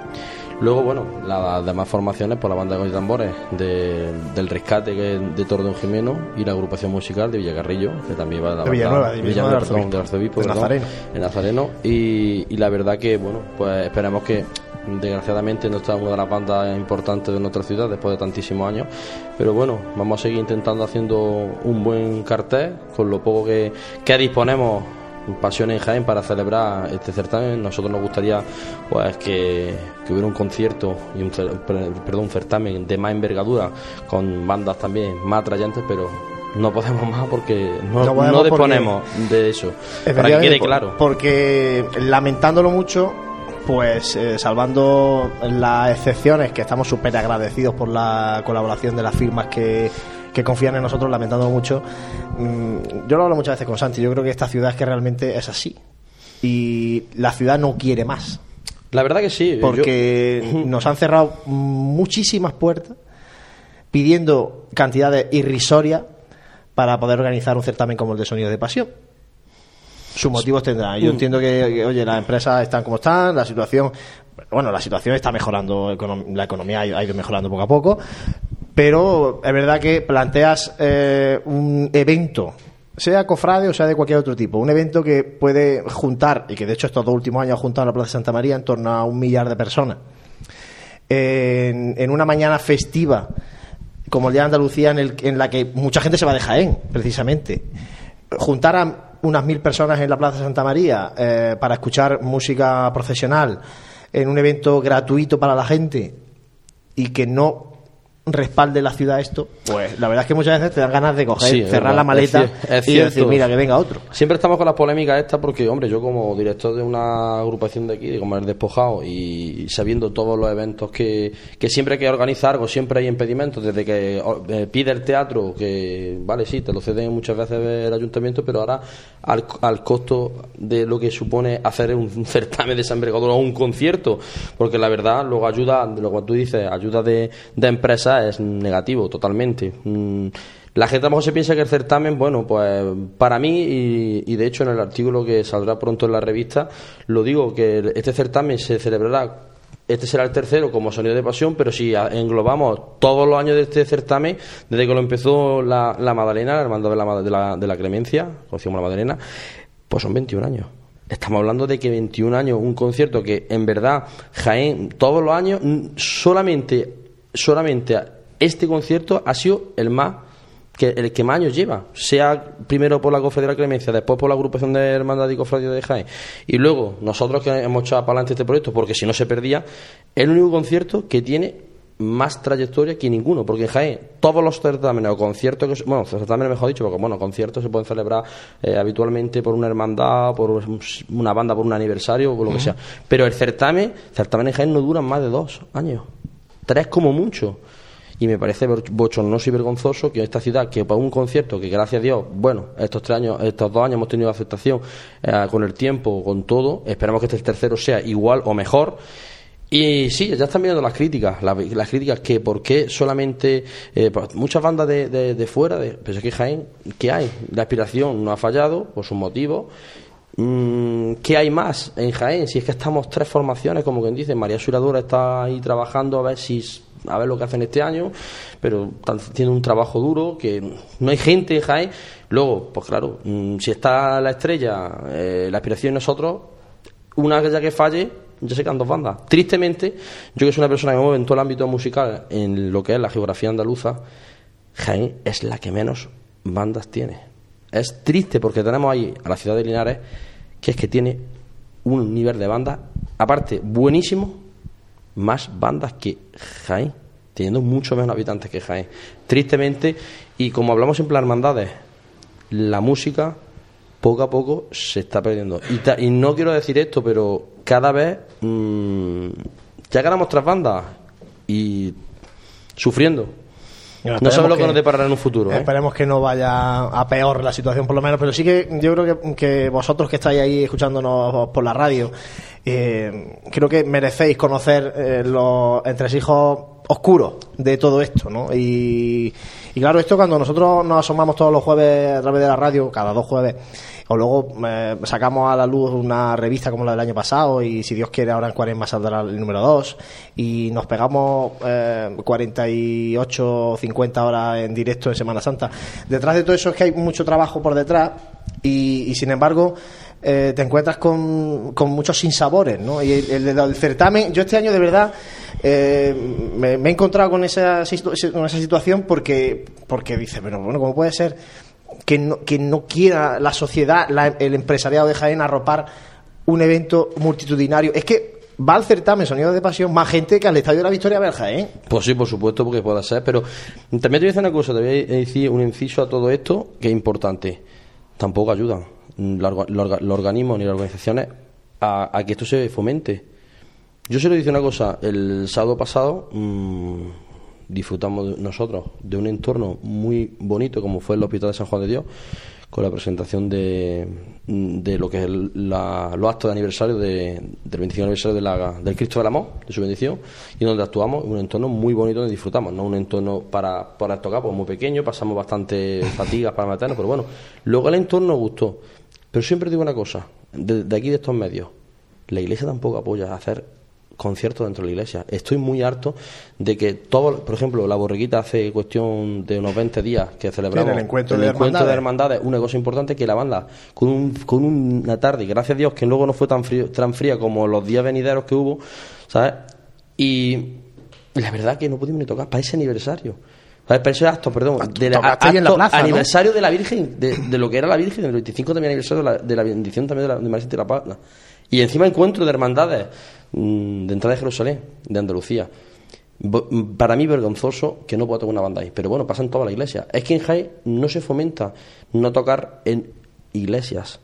[SPEAKER 5] Luego, bueno, las demás formaciones por la banda de tambores del rescate de Tordón Jimeno y la agrupación musical de Villacarrillo, que también va a la
[SPEAKER 1] de Villanueva, de, Villanueva, de Arzobispo,
[SPEAKER 5] de Nazareno. En Nazareno. Y, la verdad que, bueno, pues esperamos que desgraciadamente no está una de las bandas importantes de nuestra ciudad después de tantísimos años pero bueno vamos a seguir intentando haciendo un buen cartel con lo poco que, que disponemos Pasión en Jaén para celebrar este certamen. Nosotros nos gustaría pues que, hubiera un concierto y un, perdón, un certamen de más envergadura con bandas también más atrayentes, pero no podemos más porque no, disponemos de eso. Para que quede claro.
[SPEAKER 1] Porque lamentándolo mucho, pues eh, salvando las excepciones, que estamos súper agradecidos por la colaboración de las firmas que que confían en nosotros, lamentándolo mucho. Mm, yo lo hablo muchas veces con Santi, yo creo que esta ciudad es que realmente es así. Y la ciudad no quiere más.
[SPEAKER 5] La verdad que sí.
[SPEAKER 1] Porque nos han cerrado muchísimas puertas pidiendo cantidades irrisorias para poder organizar un certamen como el de Sonido de Pasión. Sus motivos tendrán. Yo mm. entiendo que, oye, las empresas están como están, la situación, bueno, la situación está mejorando, la economía ha ido mejorando poco a poco, pero es verdad que planteas eh, un evento sea cofrade o sea de cualquier otro tipo, un evento que puede juntar, y que de hecho estos dos últimos años ha juntado en la Plaza de Santa María en torno a un millar de personas, en, una mañana festiva como el día de Andalucía en, la que mucha gente se va de Jaén, precisamente, juntar a unas mil personas en la Plaza de Santa María eh, para escuchar música profesional en un evento gratuito para la gente y que no respalde la ciudad esto, pues la verdad es que muchas veces te dan ganas de coger, cerrar la maleta y decir, mira, que venga otro.
[SPEAKER 5] Siempre estamos con las polémicas estas porque, hombre, yo como director de una agrupación de aquí, como el despojado, y sabiendo todos los eventos que, que siempre hay que organizar algo, siempre hay impedimentos, desde que eh, pide el teatro, que, vale, sí, te lo ceden muchas veces el ayuntamiento, pero ahora al, al costo de lo que supone hacer un certamen de San o un concierto, porque la verdad luego ayuda, lo que tú dices, ayuda de, de empresas es negativo totalmente. Mm, la gente a lo mejor se piensa que el certamen, bueno, pues para mí, y, de hecho en el artículo que saldrá pronto en la revista, lo digo, que este certamen se celebrará este será el tercero como sonido de pasión, pero si englobamos todos los años de este certamen, desde que lo empezó la, la Madalena, la hermandad de la, de la, de la Clemencia, conocimos la Madalena, pues son 21 años. Estamos hablando de que 21 años, un concierto que en verdad Jaén, todos los años, solamente solamente este concierto ha sido el más que el que más años lleva, sea primero por la Cofradía de la Clemencia, después por la agrupación de Hermandad y Cofradía de Jaén, y luego nosotros que hemos echado para adelante este proyecto, porque si no se perdía, el único concierto que tiene más trayectoria que ninguno, porque en Jaén todos los certámenes o conciertos, que, bueno, certámenes mejor dicho, porque bueno, conciertos se pueden celebrar eh, habitualmente por una hermandad, por una banda, por un aniversario, o por lo que sea, pero el certamen, certamen en Jaén no duran más de dos años tres como mucho. Y me parece bochornoso y vergonzoso que esta ciudad, que para un concierto que gracias a Dios, bueno, estos tres años, estos dos años hemos tenido aceptación eh, con el tiempo, con todo, esperamos que este tercero sea igual o mejor. Y sí, ya están viendo las críticas, las, críticas que por qué solamente eh, pues, muchas bandas de, de, fuera, de, pero es que Jaén, ¿qué hay? La aspiración no ha fallado por sus motivos ¿qué hay más en Jaén? Si es que estamos tres formaciones, como quien dice, María Suradora está ahí trabajando a ver si a ver lo que hacen este año, pero están haciendo un trabajo duro, que no hay gente en Jaén. Luego, pues claro, mm, si está la estrella, eh, la aspiración de nosotros, una ya que falle, ya se quedan dos bandas. Tristemente, yo que soy una persona que me mueve en todo el ámbito musical, en lo que es la geografía andaluza, Jaén es la que menos bandas tiene. Es triste porque tenemos ahí a la ciudad de Linares, que es que tiene un nivel de bandas, aparte, buenísimo, más bandas que Jaén, teniendo mucho menos habitantes que Jaén. Tristemente, y como hablamos en plan hermandades, la música poco a poco se está perdiendo. Y, no quiero decir esto, pero cada vez mm, ya ganamos tras bandas y sufriendo. No sabemos lo que, nos deparará en un futuro. ¿eh?
[SPEAKER 1] Esperemos que no vaya a peor la situación, por lo menos. Pero sí que yo creo que, vosotros que estáis ahí escuchándonos por la radio, eh, creo que merecéis conocer eh, los entresijos oscuros de todo esto, ¿no? Y, y claro, esto cuando nosotros nos asomamos todos los jueves a través de la radio, cada dos jueves, o luego eh, sacamos a la luz una revista como la del año pasado y si Dios quiere ahora en Cuaresma saldrá el número 2 y nos pegamos eh, 48 o 50 horas en directo en Semana Santa. Detrás de todo eso es que hay mucho trabajo por detrás y, sin embargo eh, te encuentras con, con muchos sinsabores, ¿no? Y el, certamen, yo este año de verdad eh, me, he encontrado con esa, con esa situación porque, porque dice, pero bueno, ¿cómo puede ser que no, que no quiera la sociedad, el empresariado de Jaén arropar un evento multitudinario? Es que va al certamen Sonido de Pasión más gente que al Estadio de la Victoria ver Jaén.
[SPEAKER 5] Pues sí, por supuesto, porque pueda ser, pero también te voy a decir una cosa, te voy a decir un inciso a todo esto que es importante. Tampoco ayudan los, organismos ni las organizaciones a, que esto se fomente. Yo se lo dice una cosa, el sábado pasado mmm, disfrutamos nosotros de un entorno muy bonito como fue el Hospital de San Juan de Dios, con la presentación de, de lo que es la, los actos de aniversario de, del 25 aniversario de la, del Cristo del Amor, de su bendición, y donde actuamos en un entorno muy bonito donde disfrutamos, no un entorno para, para tocar, pues muy pequeño, pasamos bastante fatigas para matarnos, pero bueno, luego el entorno gustó. Pero siempre digo una cosa, de, de aquí de estos medios, la iglesia tampoco apoya a hacer conciertos dentro de la iglesia. Estoy muy harto de que todo, por ejemplo, la borreguita hace cuestión de unos 20 días que celebramos
[SPEAKER 1] el encuentro, de, hermandades.
[SPEAKER 5] de hermandades, una cosa importante que la banda con, un, con una tarde, gracias a Dios que luego no fue tan, frío, tan fría como los días venideros que hubo, ¿sabes? Y la verdad que no pudimos ni tocar para ese aniversario. Para ese acto, perdón,
[SPEAKER 1] del aniversario
[SPEAKER 5] de la Virgen, de, lo que era la Virgen, del 25 también aniversario de la, de la bendición también de, la, de María de la Paz. Y encima encuentro de hermandades de entrada de Jerusalén, de Andalucía. Mm, para mí vergonzoso que no pueda tocar una banda ahí, pero bueno, pasa en toda la iglesia. Es que en Jaén no se fomenta no tocar en iglesias.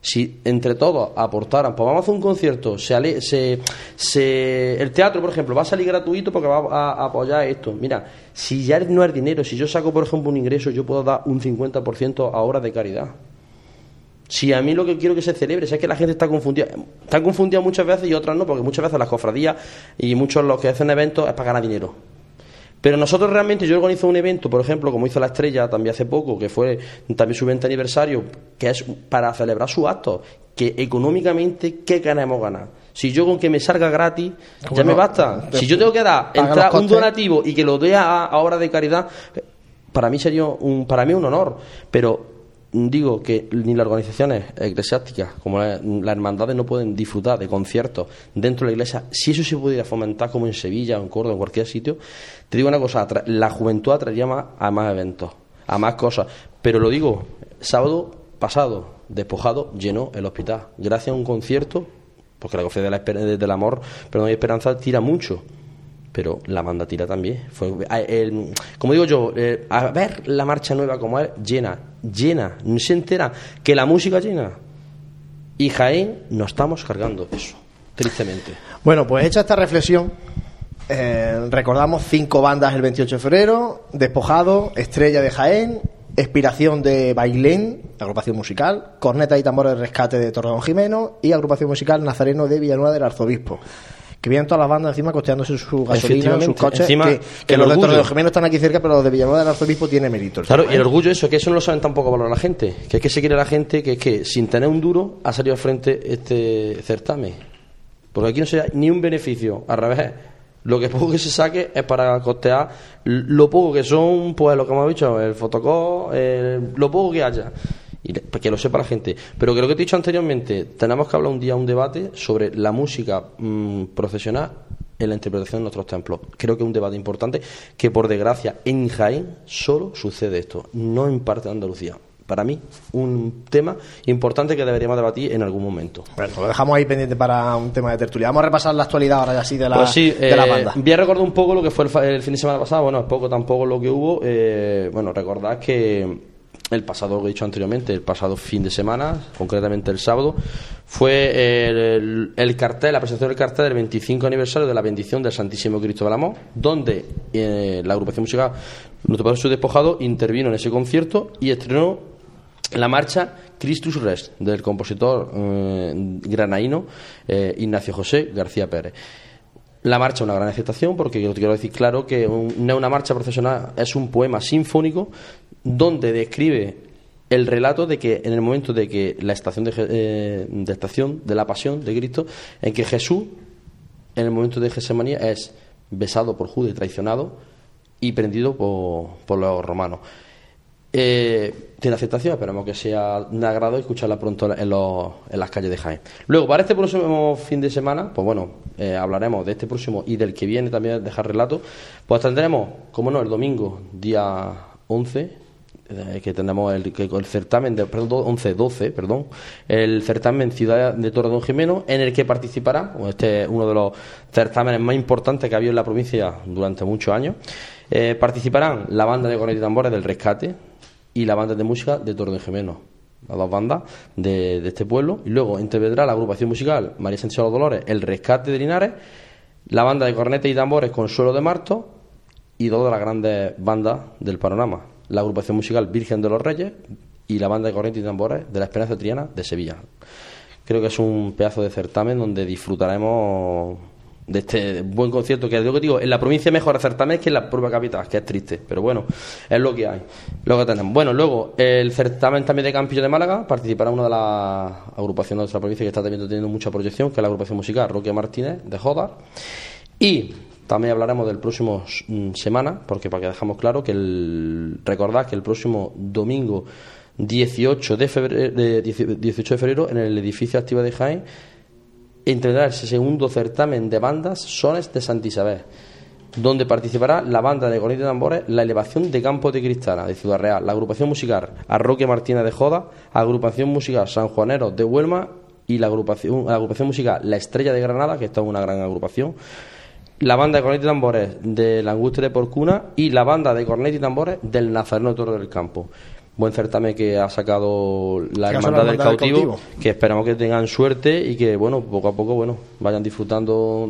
[SPEAKER 5] Si entre todos aportaran, pues vamos a hacer un concierto, se, se, el teatro, por ejemplo, va a salir gratuito porque va a, apoyar esto. Mira, si ya no es dinero, si yo saco, por ejemplo, un ingreso, yo puedo dar un 50% a obras de caridad. Si a mí lo que quiero que se celebre es que la gente está confundida, está confundida muchas veces y otras no, porque muchas veces las cofradías y muchos los que hacen eventos es para ganar dinero. Pero nosotros realmente, yo organizo un evento, por ejemplo, como hizo la Estrella también hace poco, que fue también su 20 aniversario, que es para celebrar su acto, que económicamente, ¿qué queremos ganar? Si yo con que me salga gratis, ya me basta. Si yo tengo que dar entrar un donativo y que lo dé a, a obra de caridad, para mí sería un, para mí un honor. Pero digo que ni las organizaciones eclesiásticas como las hermandades no pueden disfrutar de conciertos dentro de la iglesia. Si eso se pudiera fomentar como en Sevilla o en Córdoba, en cualquier sitio, te digo una cosa, la juventud atraería más a más eventos, a más cosas. Pero lo digo, sábado pasado, despojado, llenó el hospital. Gracias a un concierto, porque la cofradía del amor, pero no hay esperanza, tira mucho pero la banda tira también. Fue, como digo yo, eh, a ver la marcha nueva como es, llena, llena, no se entera que la música llena. Y Jaén nos estamos cargando eso, tristemente.
[SPEAKER 1] Bueno, pues hecha esta reflexión, eh, recordamos cinco bandas el 28 de febrero, Despojado, Estrella de Jaén, Expiración de Bailén, agrupación musical, Corneta y Tambores de Rescate de Torredón Jimeno y agrupación musical Nazareno de Villanueva del Arzobispo que vienen todas las bandas encima costeándose su gasolina, sus coches,
[SPEAKER 5] Encima,
[SPEAKER 1] que, que los de
[SPEAKER 5] orgullo.
[SPEAKER 1] Torredonjimeno están aquí cerca, pero los de Villanueva del Arzobispo tiene mérito.
[SPEAKER 5] Claro, y el orgullo eso, que eso no lo saben tampoco valorar la gente, que es que se quiere la gente, que es que sin tener un duro ha salido al frente este certamen. Porque aquí no se da ni un beneficio, al revés. Lo que poco que se saque es para costear lo poco que son, pues lo que hemos dicho, el fotocall, el- lo poco que haya. Y para que lo sepa la gente. Pero que lo que te he dicho anteriormente, tenemos que hablar un día, un debate sobre la música mm, profesional en la interpretación de nuestros templos. Creo que es un debate importante que, por desgracia, en Jaén solo sucede esto, no en parte de Andalucía. Para mí, un tema importante que deberíamos debatir en algún momento.
[SPEAKER 1] Bueno, lo dejamos ahí pendiente para un tema de tertulia. Vamos a repasar la actualidad ahora ya sí de la,
[SPEAKER 5] Pues sí,
[SPEAKER 1] de la
[SPEAKER 5] eh,
[SPEAKER 1] banda.
[SPEAKER 5] Voy a recordar un poco lo que fue el, el fin de semana pasado. Bueno, es poco tampoco lo que hubo. eh, bueno, recordad que el pasado, he dicho anteriormente, el pasado fin de semana, concretamente el sábado, fue el, el- el cartel, la presentación del cartel del 25 aniversario de la bendición del Santísimo Cristo del Amor, donde eh, la agrupación musical Nuestro Padre Jesús Despojado intervino en ese concierto y estrenó la marcha Christus Rest del compositor eh, granaíno eh, Ignacio José García Pérez. La marcha una gran aceptación porque quiero decir claro que no es una marcha profesional, es un poema sinfónico donde describe el relato de que en el momento de que la estación de, eh, de estación de la pasión de Cristo, en que Jesús en el momento de Gesemanía es besado por Judas y traicionado y prendido por, por los romanos. Eh, tiene aceptación, esperamos que sea de agrado escucharla pronto en, los- en las calles de Jaén. Luego, para este próximo fin de semana, pues bueno, eh, hablaremos de este próximo y del que viene también, dejar relato. Pues tendremos, como no, el domingo, día 11, eh, que tendremos el, que- el certamen de, perdón, 11-12, perdón, el certamen Ciudad de Torre Don Jimeno, en el que participará, bueno, este es uno de los certámenes más importantes que ha habido en la provincia durante muchos años, eh, participarán la banda de cornetas y tambores del Rescate y la banda de música de Torre Don Jimeno, las dos bandas de, este pueblo, y luego intervendrá la agrupación musical María Sánchez los Dolores, el Rescate de Linares, la banda de cornetas y tambores Consuelo de Marto, y dos de las grandes bandas del panorama, la agrupación musical Virgen de los Reyes y la banda de cornetas y tambores de la Esperanza Triana de Sevilla. Creo que es un pedazo de certamen donde disfrutaremos de este buen concierto que que digo, en la provincia mejor certamen que en la propia capital, que es triste, pero bueno, es lo que hay, lo que tenemos. Bueno, luego el certamen también de Campillo de Málaga participará una de las agrupaciones de nuestra provincia que está también teniendo mucha proyección, que es la agrupación musical Roque Martínez de Jodar. Y también hablaremos del próximo mm, semana, porque para que dejamos claro que el, recordad que el próximo domingo 18 de febrero, de 18 de febrero en el edificio Activa de Jaén intervendrá ese segundo certamen de bandas Sones de Santa Isabel, donde participará la banda de cornetas y tambores La Elevación de Campo de Cristana de Ciudad Real, la agrupación musical Arroque Martínez de Joda, agrupación musical San Juanero de Huelma y la agrupación, la agrupación musical La Estrella de Granada, que está es una gran agrupación, la banda de cornetas y tambores de la Angustia de Porcuna y la banda de cornetas y tambores del Nazareno de Torre del Campo. Buen certamen que ha sacado la Hermandad del
[SPEAKER 1] Hermandad del
[SPEAKER 5] Cautivo,
[SPEAKER 1] Cautivo.
[SPEAKER 5] que esperamos que tengan suerte y que, bueno, poco a poco, bueno, vayan disfrutando,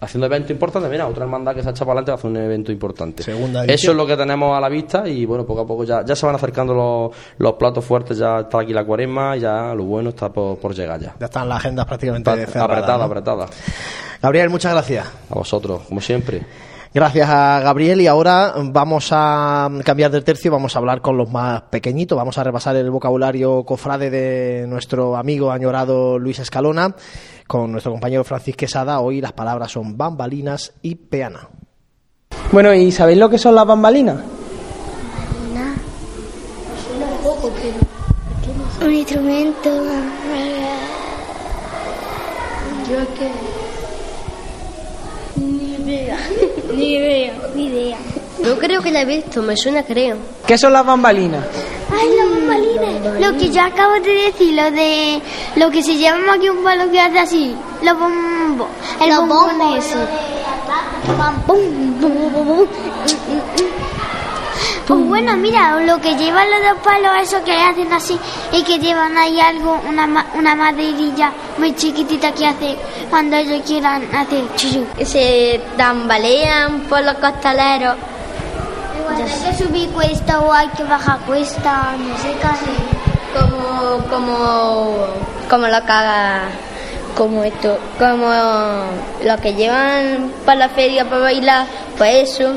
[SPEAKER 5] haciendo eventos importantes. Mira, otra hermandad que se ha echado para adelante va a hacer un evento importante.
[SPEAKER 1] Segunda
[SPEAKER 5] Eso es lo que tenemos a la vista y, bueno, poco a poco ya, ya se van acercando los, los platos fuertes, ya está aquí la cuaresma, ya lo bueno está por, por llegar ya.
[SPEAKER 1] Ya están las agendas prácticamente cerradas.
[SPEAKER 5] apretada,
[SPEAKER 1] ¿no?
[SPEAKER 5] apretada.
[SPEAKER 1] Gabriel, muchas gracias.
[SPEAKER 5] A vosotros, como siempre.
[SPEAKER 1] Gracias a Gabriel y ahora vamos a cambiar de tercio, vamos a hablar con los más pequeñitos, vamos a repasar el vocabulario cofrade de nuestro amigo añorado Luis Escalona con nuestro compañero Francis Quesada. Hoy las palabras son bambalinas y peana.
[SPEAKER 6] Bueno, ¿y sabéis lo que son las bambalinas?
[SPEAKER 7] Un instrumento. Yo qué. Ni idea. Ni idea. Ni idea.
[SPEAKER 8] Yo creo que la he visto, me suena creo.
[SPEAKER 6] ¿Qué son las bambalinas?
[SPEAKER 7] Ay, la bambalina. Lo que yo acabo de decir, lo de. Lo que se llama aquí un palo que hace así. Los bombos. El
[SPEAKER 8] Los
[SPEAKER 7] bombón
[SPEAKER 8] bombos.
[SPEAKER 7] ese. O bueno, mira, lo que llevan los dos palos, eso que hacen así, y que llevan ahí algo, una, ma- una maderilla muy chiquitita que hace cuando ellos quieran hacer chuchu.
[SPEAKER 8] Se tambalean por los costaleros.
[SPEAKER 7] Hay que subir cuesta o hay que bajar cuesta, no sé casi.
[SPEAKER 8] Como, como, como lo que haga Como esto, como lo que llevan para la feria para bailar, pues eso.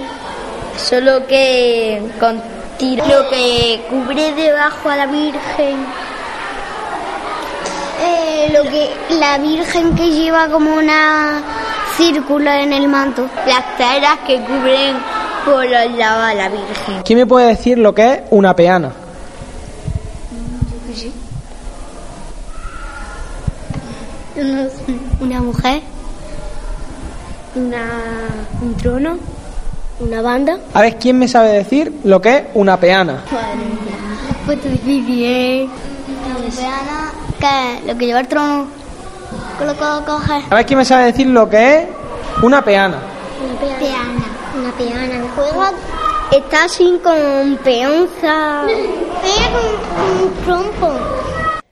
[SPEAKER 8] Solo que con tiro. Lo que cubre debajo a la Virgen.
[SPEAKER 7] Eh, lo que la Virgen que lleva como una círculo en el manto.
[SPEAKER 8] Las telas que cubren por los lados a la Virgen.
[SPEAKER 6] ¿Quién me puede decir lo que es una peana?
[SPEAKER 7] Una, una mujer, una, un trono, una banda.
[SPEAKER 6] A ver, ¿quién me sabe decir lo que es una peana?
[SPEAKER 7] Pues difícil, ¿eh? Peana, que lo que lleva el trono, lo coge.
[SPEAKER 6] A ver, ¿quién me sabe decir lo que es una peana?
[SPEAKER 7] Una peana. Una peana. Juega. Está así con peonza. Pega con un trompo.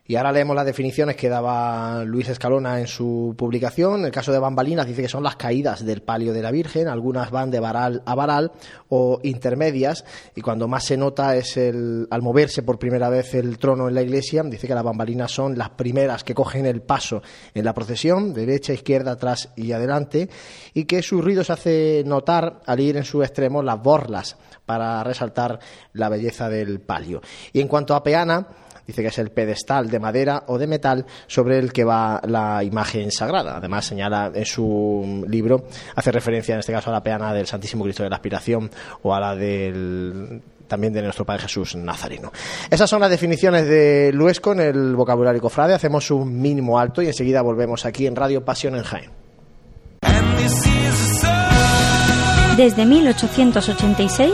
[SPEAKER 1] Y ahora leemos las definiciones que daba Luis Escalona en su publicación. En el caso de bambalinas dice que son las caídas del palio de la Virgen, algunas van de varal a varal o intermedias, y cuando más se nota es el, al moverse por primera vez el trono en la iglesia, dice que las bambalinas son las primeras que cogen el paso en la procesión, derecha, izquierda, atrás y adelante, y que su ruido se hace notar al ir en su extremo las borlas para resaltar la belleza del palio. Y en cuanto a peana, dice que es el pedestal de madera o de metal sobre el que va la imagen sagrada. Además, señala en su libro, hace referencia en este caso a la peana del Santísimo Cristo de la Aspiración o a la del también de nuestro Padre Jesús Nazareno. Esas son las definiciones de Luesco en el vocabulario cofrade. Hacemos un mínimo alto y enseguida volvemos aquí en Radio Pasión en Jaén.
[SPEAKER 9] Desde 1886,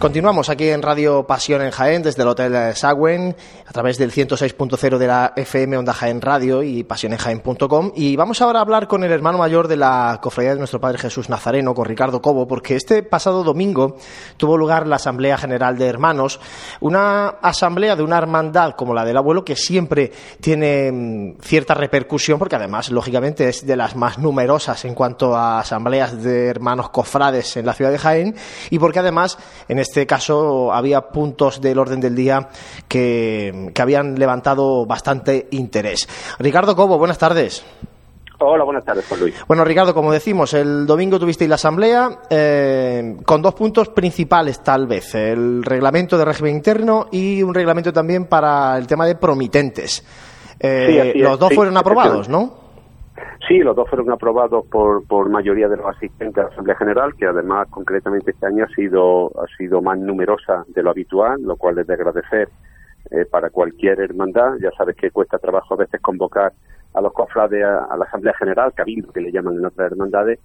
[SPEAKER 1] Continuamos aquí en Radio Pasión en Jaén, desde el Hotel Sagüen, a través del 106.0 de la FM Onda Jaén Radio y pasionenjaén.com. Y vamos ahora a hablar con el hermano mayor de la Cofradía de nuestro Padre Jesús Nazareno, con Ricardo Cobo, porque este pasado domingo tuvo lugar la Asamblea General de Hermanos, una asamblea de una hermandad como la del abuelo que siempre tiene mm, cierta repercusión, porque además, lógicamente, es de las más numerosas en cuanto a asambleas de hermanos cofrades en la ciudad de Jaén, y porque además, en este caso, había puntos del orden del día que, que habían levantado bastante interés. Ricardo Cobo, buenas tardes.
[SPEAKER 10] Hola, buenas tardes, Juan Luis.
[SPEAKER 1] Bueno, Ricardo, como decimos, el domingo tuvisteis la asamblea eh, con dos puntos principales, tal vez: el reglamento de régimen interno y un reglamento también para el tema de promitentes. Eh,
[SPEAKER 10] Sí,
[SPEAKER 1] los dos
[SPEAKER 10] sí,
[SPEAKER 1] fueron aprobados. ¿no?
[SPEAKER 10] Sí, los dos fueron aprobados por, por mayoría de los asistentes a la Asamblea General, que además concretamente este año ha sido, ha sido más numerosa de lo habitual, lo cual es de agradecer eh, para cualquier hermandad. Ya sabes que cuesta trabajo a veces convocar a los cofrades a, la Asamblea General, cabildo que le llaman en otras hermandades,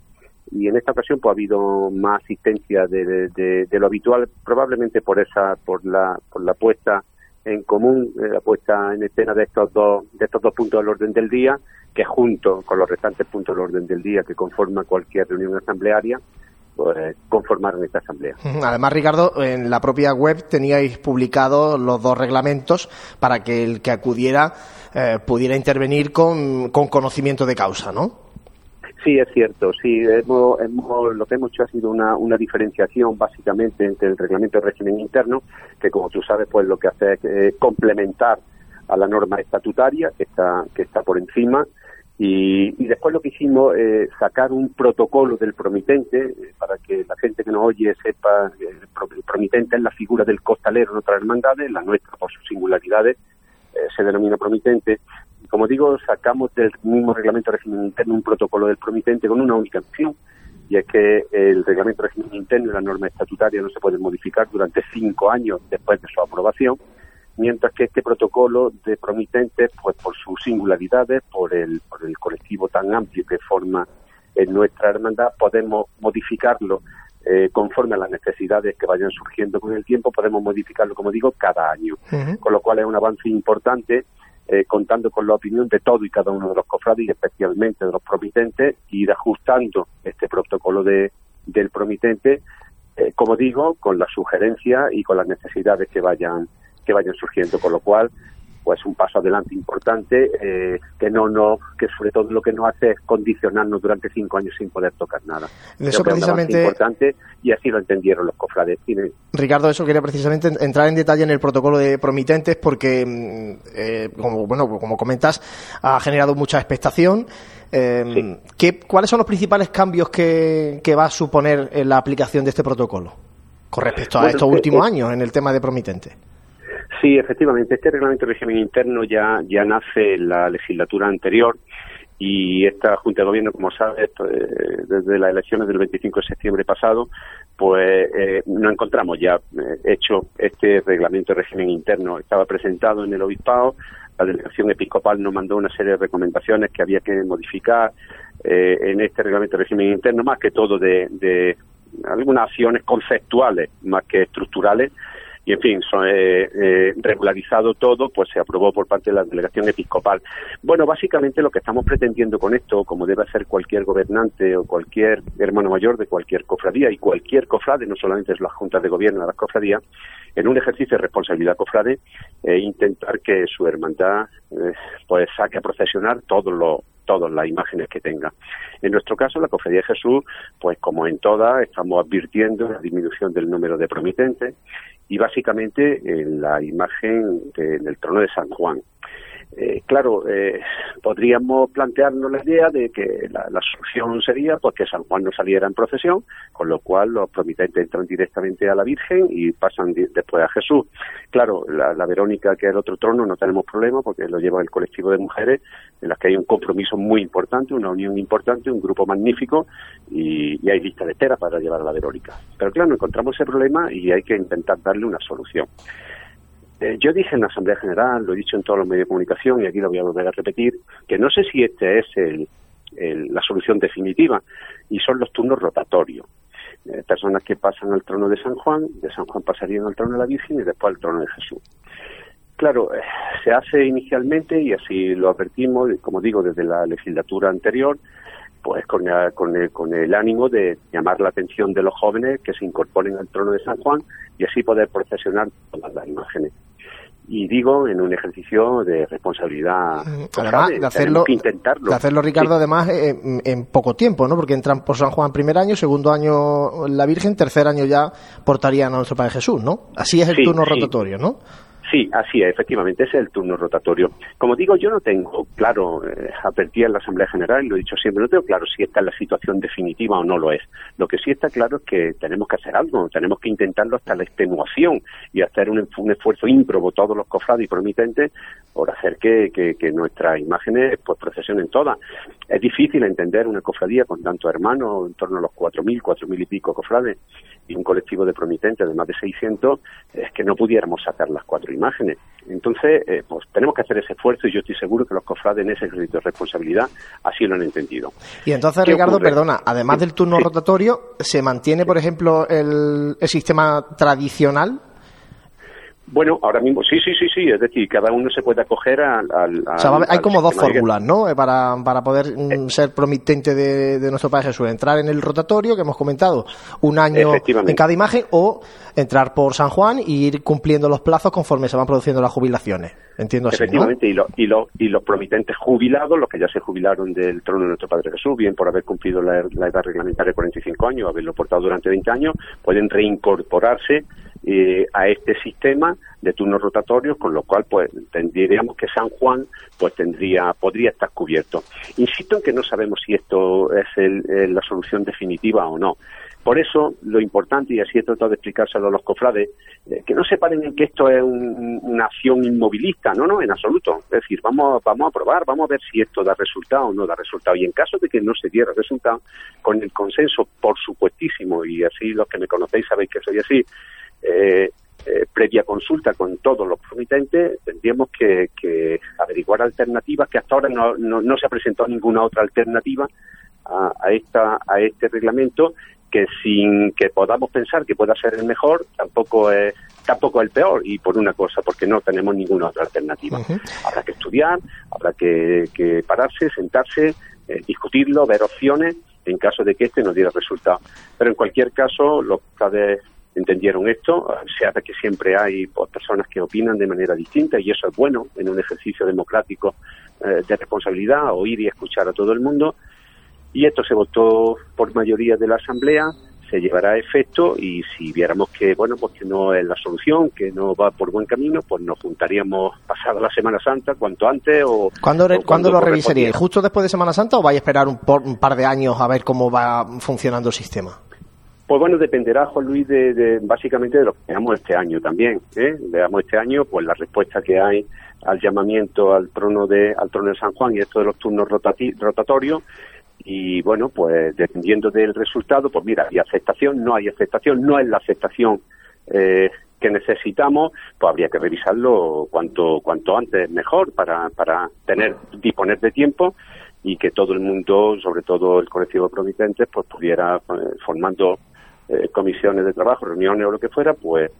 [SPEAKER 10] y en esta ocasión pues ha habido más asistencia de- de lo habitual, probablemente por esa, por la, por la puesta en común, eh, la puesta en escena de estos dos, de estos dos puntos del orden del día, que junto con los restantes puntos del orden del día que conforma cualquier reunión asamblearia, pues conformaron esta asamblea.
[SPEAKER 1] Además, Ricardo, en la propia web teníais publicados los dos reglamentos para que el que acudiera eh, pudiera intervenir con, con conocimiento de causa, ¿no?
[SPEAKER 10] Sí, es cierto. Sí, hemos, hemos- lo que hemos hecho ha sido una, una diferenciación básicamente entre el reglamento de régimen interno, que como tú sabes, pues lo que hace es eh, complementar a la norma estatutaria que está que está por encima y, y después lo que hicimos es sacar un protocolo del promitente eh, para que la gente que nos oye sepa que el, pro- el promitente es la figura del costalero en otras hermandades, la nuestra por sus singularidades eh, se denomina promitente. Como digo, sacamos del mismo reglamento de régimen interno un protocolo del promitente con una única opción, y es que el reglamento de régimen interno y la norma estatutaria no se pueden modificar durante cinco años después de su aprobación, mientras que este protocolo de promitentes, pues por sus singularidades, por el, por el colectivo tan amplio que forma en nuestra hermandad, podemos modificarlo eh, conforme a las necesidades que vayan surgiendo con el tiempo, podemos modificarlo, como digo, cada año. Con lo cual es un avance importante, eh, contando con la opinión de todo y cada uno de los cofrades y especialmente de los promitentes, ir ajustando este protocolo de, del promitente, eh, como digo, con la sugerencia y con las necesidades que vayan que vayan surgiendo, con lo cual pues un paso adelante importante eh, que no no que sobre todo lo que nos hace es condicionarnos durante cinco años sin poder tocar nada.
[SPEAKER 1] Eso precisamente
[SPEAKER 10] importante y así lo entendieron los cofrades.
[SPEAKER 1] Ricardo eso quería precisamente entrar en detalle en el protocolo de promitentes porque mm, eh, como bueno como comentas ha generado mucha expectación. Eh, ¿qué, ¿Cuáles son los principales cambios que, que, va a suponer la aplicación de este protocolo con respecto a estos últimos años en el tema de promitentes?
[SPEAKER 10] Sí, efectivamente, este reglamento de régimen interno ya, ya nace en la legislatura anterior y esta Junta de Gobierno, como sabes, pues, desde las elecciones del 25 de septiembre pasado, pues eh, nos encontramos ya eh, hecho este reglamento de régimen interno. Estaba presentado en el Obispado, la delegación episcopal nos mandó una serie de recomendaciones que había que modificar eh, en este reglamento de régimen interno, más que todo de, de algunas acciones conceptuales más que estructurales y en fin, son, eh, eh, regularizado todo, pues se aprobó por parte de la delegación episcopal. Bueno, básicamente lo que estamos pretendiendo con esto, como debe hacer cualquier gobernante o cualquier hermano mayor de cualquier cofradía y cualquier cofrade, no solamente es la junta de gobierno de las cofradías, en un ejercicio de responsabilidad cofrade, e intentar que su hermandad eh, pues saque a procesionar todos los todas las imágenes que tenga. En nuestro caso, la Cofradía de Jesús, pues como en todas, estamos advirtiendo la disminución del número de promitentes y básicamente en la imagen del trono de San Juan. Eh, claro, eh, podríamos plantearnos la idea de que la, solución sería pues, que San Juan no saliera en procesión, con lo cual los promitentes entran directamente a la Virgen y pasan después a Jesús. Claro, la, Verónica, que es el otro trono, no tenemos problema porque lo lleva el colectivo de mujeres, en las que hay un compromiso muy importante, una unión importante, un grupo magnífico y, y hay lista de espera para llevar a la Verónica. Pero claro, encontramos ese problema y hay que intentar darle una solución. Eh, yo dije en la Asamblea General, lo he dicho en todos los medios de comunicación y aquí lo voy a volver a repetir, que no sé si esta es la solución definitiva y son los turnos rotatorios. Eh, personas que pasan al trono de San Juan, de San Juan pasarían al trono de la Virgen y después al trono de Jesús. Claro, eh, se hace inicialmente y así lo advertimos, como digo, desde la legislatura anterior, pues con, con, el, ánimo de llamar la atención de los jóvenes que se incorporen al trono de San Juan y así poder procesionar todas las imágenes y digo en un ejercicio de responsabilidad
[SPEAKER 1] mm, además de hacerlo
[SPEAKER 10] intentarlo.
[SPEAKER 1] de hacerlo Ricardo además eh, en poco tiempo no porque entran por San Juan primer año segundo año la Virgen tercer año ya portarían a nuestro Padre Jesús no así es el turno rotatorio no
[SPEAKER 10] Sí, así es, efectivamente, ese es el turno rotatorio. Como digo, yo no tengo claro, eh, en la Asamblea General, y lo he dicho siempre, no tengo claro si esta es la situación definitiva o no lo es. Lo que sí está claro es que tenemos que hacer algo, tenemos que intentarlo hasta la extenuación y hacer un, esfuerzo ímprobo todos los cofrades y promitentes por hacer que, nuestras imágenes pues procesionen todas. Es difícil entender una cofradía con tantos hermanos, en torno a los 4.000, 4.000 y pico cofrades, y un colectivo de promitentes de más de 600, es que no pudiéramos sacar las cuatro imágenes. Entonces, eh, pues tenemos que hacer ese esfuerzo y yo estoy seguro que los cofrades en ese ejercicio de responsabilidad así lo han entendido.
[SPEAKER 1] Y entonces, Ricardo, perdona, además del turno rotatorio, ¿se mantiene, por ejemplo, el, el sistema tradicional
[SPEAKER 10] bueno, ahora mismo sí, sí, sí, sí, es decir, cada uno se puede acoger al... o sea,
[SPEAKER 1] hay como dos fórmulas, ¿no? Eh, para, para poder mm, ser promitente de, de, nuestro Padre Jesús. Entrar en el rotatorio, que hemos comentado, un año en cada imagen, o entrar por San Juan y ir cumpliendo los plazos conforme se van produciendo las jubilaciones. Entiendo así,
[SPEAKER 10] Efectivamente, y, y, y los promitentes jubilados, los que ya se jubilaron del trono de nuestro Padre Jesús, bien por haber cumplido la, la edad reglamentaria de 45 años, haberlo portado durante 20 años, pueden reincorporarse eh, a este sistema de turnos rotatorios, con lo cual pues diríamos que San Juan pues tendría podría estar cubierto. Insisto en que no sabemos si esto es la solución definitiva o no. Por eso, lo importante, y así he tratado de explicárselo a los cofrades, eh, que no se paren en que esto es una acción inmovilista, no, no, en absoluto. Es decir, vamos, vamos a probar, vamos a ver si esto da resultado o no da resultado. Y en caso de que no se diera resultado, con el consenso, por supuestísimo, y así los que me conocéis sabéis que soy así, eh, eh, previa consulta con todos los promitentes, tendríamos que, averiguar alternativas, que hasta ahora no, no, se ha presentado ninguna otra alternativa a, a, esta, a este reglamento, que sin que podamos pensar que pueda ser el mejor, tampoco es, tampoco el peor, y por una cosa, porque no tenemos ninguna otra alternativa. Habrá que estudiar, habrá que, pararse, sentarse, eh, discutirlo, ver opciones, en caso de que este no diera resultado. Pero en cualquier caso, los padres entendieron esto, se hace que siempre hay pues, personas que opinan de manera distinta y eso es bueno en un ejercicio democrático eh, de responsabilidad, oír y escuchar a todo el mundo. Y esto se votó por mayoría de la Asamblea, se llevará a efecto y si viéramos que bueno pues que no es la solución, que no va por buen camino, pues nos juntaríamos pasada la Semana Santa cuanto antes o
[SPEAKER 1] ¿Cuándo, re-
[SPEAKER 10] o
[SPEAKER 1] ¿cuándo lo revisaríais? ¿Justo después de Semana Santa o vais a esperar un, por- un par de años a ver cómo va funcionando el sistema?
[SPEAKER 10] Pues bueno, dependerá, Juan Luis, de, de- básicamente de lo que veamos este año también. ¿eh? Veamos este año, pues la respuesta que hay al llamamiento al trono de al trono de San Juan y esto de los turnos rotati- rotatorios. Y bueno, pues dependiendo del resultado, pues mira, hay aceptación, no hay aceptación, no es la aceptación eh, que necesitamos, pues habría que revisarlo cuanto cuanto antes mejor para, para tener disponer de tiempo y que todo el mundo, sobre todo el colectivo de promitentes, pues pudiera eh, formando eh, comisiones de trabajo, reuniones o lo que fuera, pues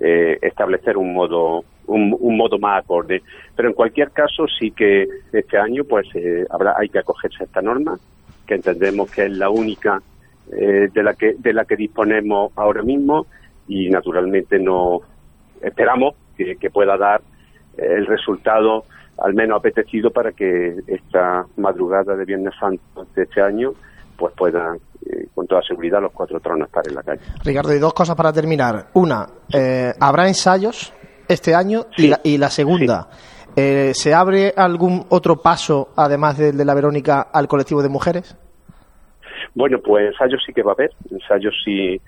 [SPEAKER 10] eh, establecer un modo un, un modo más acorde. Pero en cualquier caso sí que este año pues eh, habrá hay que acogerse a esta norma que entendemos que es la única eh, de la que de la que disponemos ahora mismo y naturalmente no esperamos que, pueda dar eh, el resultado al menos apetecido para que esta madrugada de Viernes Santo de este año pues puedan eh, con toda seguridad los cuatro tronos estar en la calle.
[SPEAKER 1] Ricardo, y dos cosas para terminar. Una, eh, ¿habrá ensayos este año? Y, la, y la segunda, eh, ¿se abre algún otro paso, además del de la Verónica, al colectivo de mujeres?
[SPEAKER 10] Bueno, pues ensayos sí que va a haber, ensayos sí,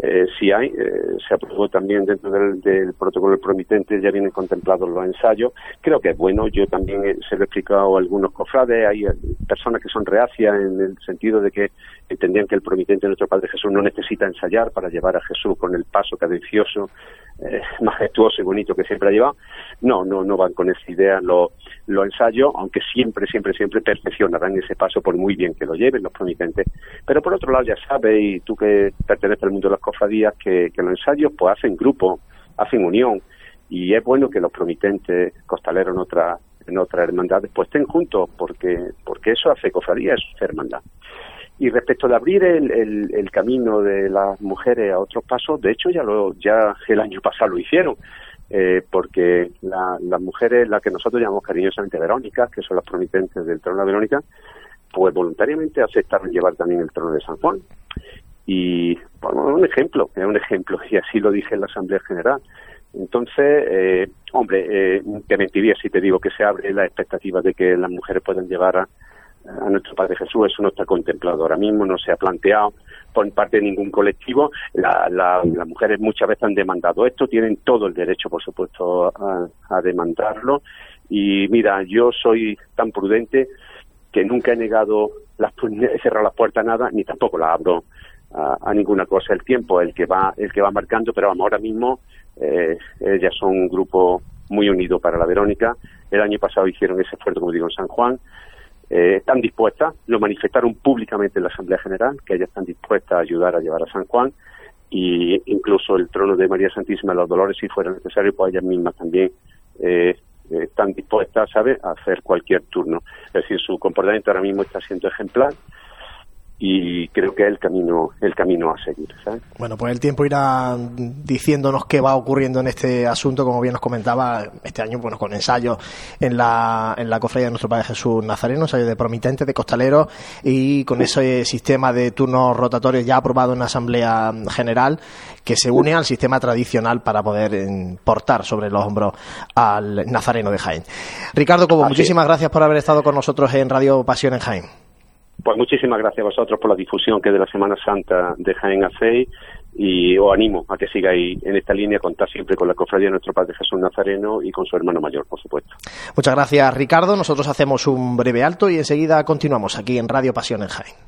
[SPEAKER 10] eh, sí hay, eh, se aprobó también dentro del, del protocolo promitente, ya vienen contemplados los ensayos, creo que es bueno, yo también eh, se lo he explicado a algunos cofrades, hay eh, personas que son reacias en el sentido de que entendían que el promitente de nuestro Padre Jesús no necesita ensayar para llevar a Jesús con el paso cadencioso, eh, majestuoso y bonito que siempre ha llevado. No, no, no van con esa idea los, los ensayos, aunque siempre, siempre, siempre perfeccionarán ese paso por muy bien que lo lleven los promitentes. Pero por otro lado ya sabes, y tú que perteneces al mundo de las cofradías, que, que los ensayos pues hacen grupo, hacen unión, y es bueno que los promitentes costaleros en otra en otras hermandades pues estén juntos porque porque eso hace cofradía, hace hermandad. Y respecto de abrir el, el, el camino de las mujeres a otros pasos, de hecho ya lo ya el año pasado lo hicieron, eh, porque la- las mujeres, las que nosotros llamamos cariñosamente Verónicas, que son las promitentes del trono de Verónica, pues voluntariamente aceptaron llevar también el trono de San Juan. Y bueno, un ejemplo, es un ejemplo, y así lo dije en la Asamblea General. Entonces, eh, hombre, eh, te mentiría si te digo que se abre la expectativa de que las mujeres puedan llevar a, a nuestro Padre Jesús, eso no está contemplado ahora mismo, no se ha planteado por parte de ningún colectivo. La- la- las mujeres muchas veces han demandado esto, tienen todo el derecho, por supuesto, a, a demandarlo. Y mira, yo soy tan prudente que nunca he negado, las, he cerrado las puertas a nada, ni tampoco las abro a, a ninguna cosa. El tiempo el que va, el que va marcando, pero vamos, ahora mismo eh, ellas son un grupo muy unido para la Verónica. El año pasado hicieron ese esfuerzo, como digo, en San Juan. Eh, están dispuestas, lo manifestaron públicamente en la Asamblea General, que ellas están dispuestas a ayudar a llevar a San Juan y incluso el trono de María Santísima los Dolores, si fuera necesario, pues ellas mismas también eh, están dispuestas, ¿sabe?, a hacer cualquier turno. Es decir, su comportamiento ahora mismo está siendo ejemplar y creo que es el camino, el camino a seguir, ¿sabes?
[SPEAKER 1] Bueno, pues el tiempo irá diciéndonos qué va ocurriendo en este asunto, como bien nos comentaba, este año, bueno, con ensayos en la, en la cofradía de nuestro Padre Jesús Nazareno, ensayos de promitentes, de costaleros, y con ese sistema de turnos rotatorios ya aprobado en la Asamblea General, que se une al sistema tradicional para poder eh, portar sobre los hombros al Nazareno de Jaén. Ricardo Cobo,
[SPEAKER 10] Así
[SPEAKER 1] muchísimas gracias por haber estado con nosotros en Radio Pasión en Jaén.
[SPEAKER 10] Pues muchísimas gracias a vosotros por la difusión que de la Semana Santa de Jaén hacéis y os animo a que sigáis en esta línea, contar siempre con la cofradía de nuestro Padre Jesús Nazareno y con su hermano mayor, por supuesto.
[SPEAKER 1] Muchas gracias, Ricardo. Nosotros hacemos un breve alto y enseguida continuamos aquí en Radio Pasión en Jaén.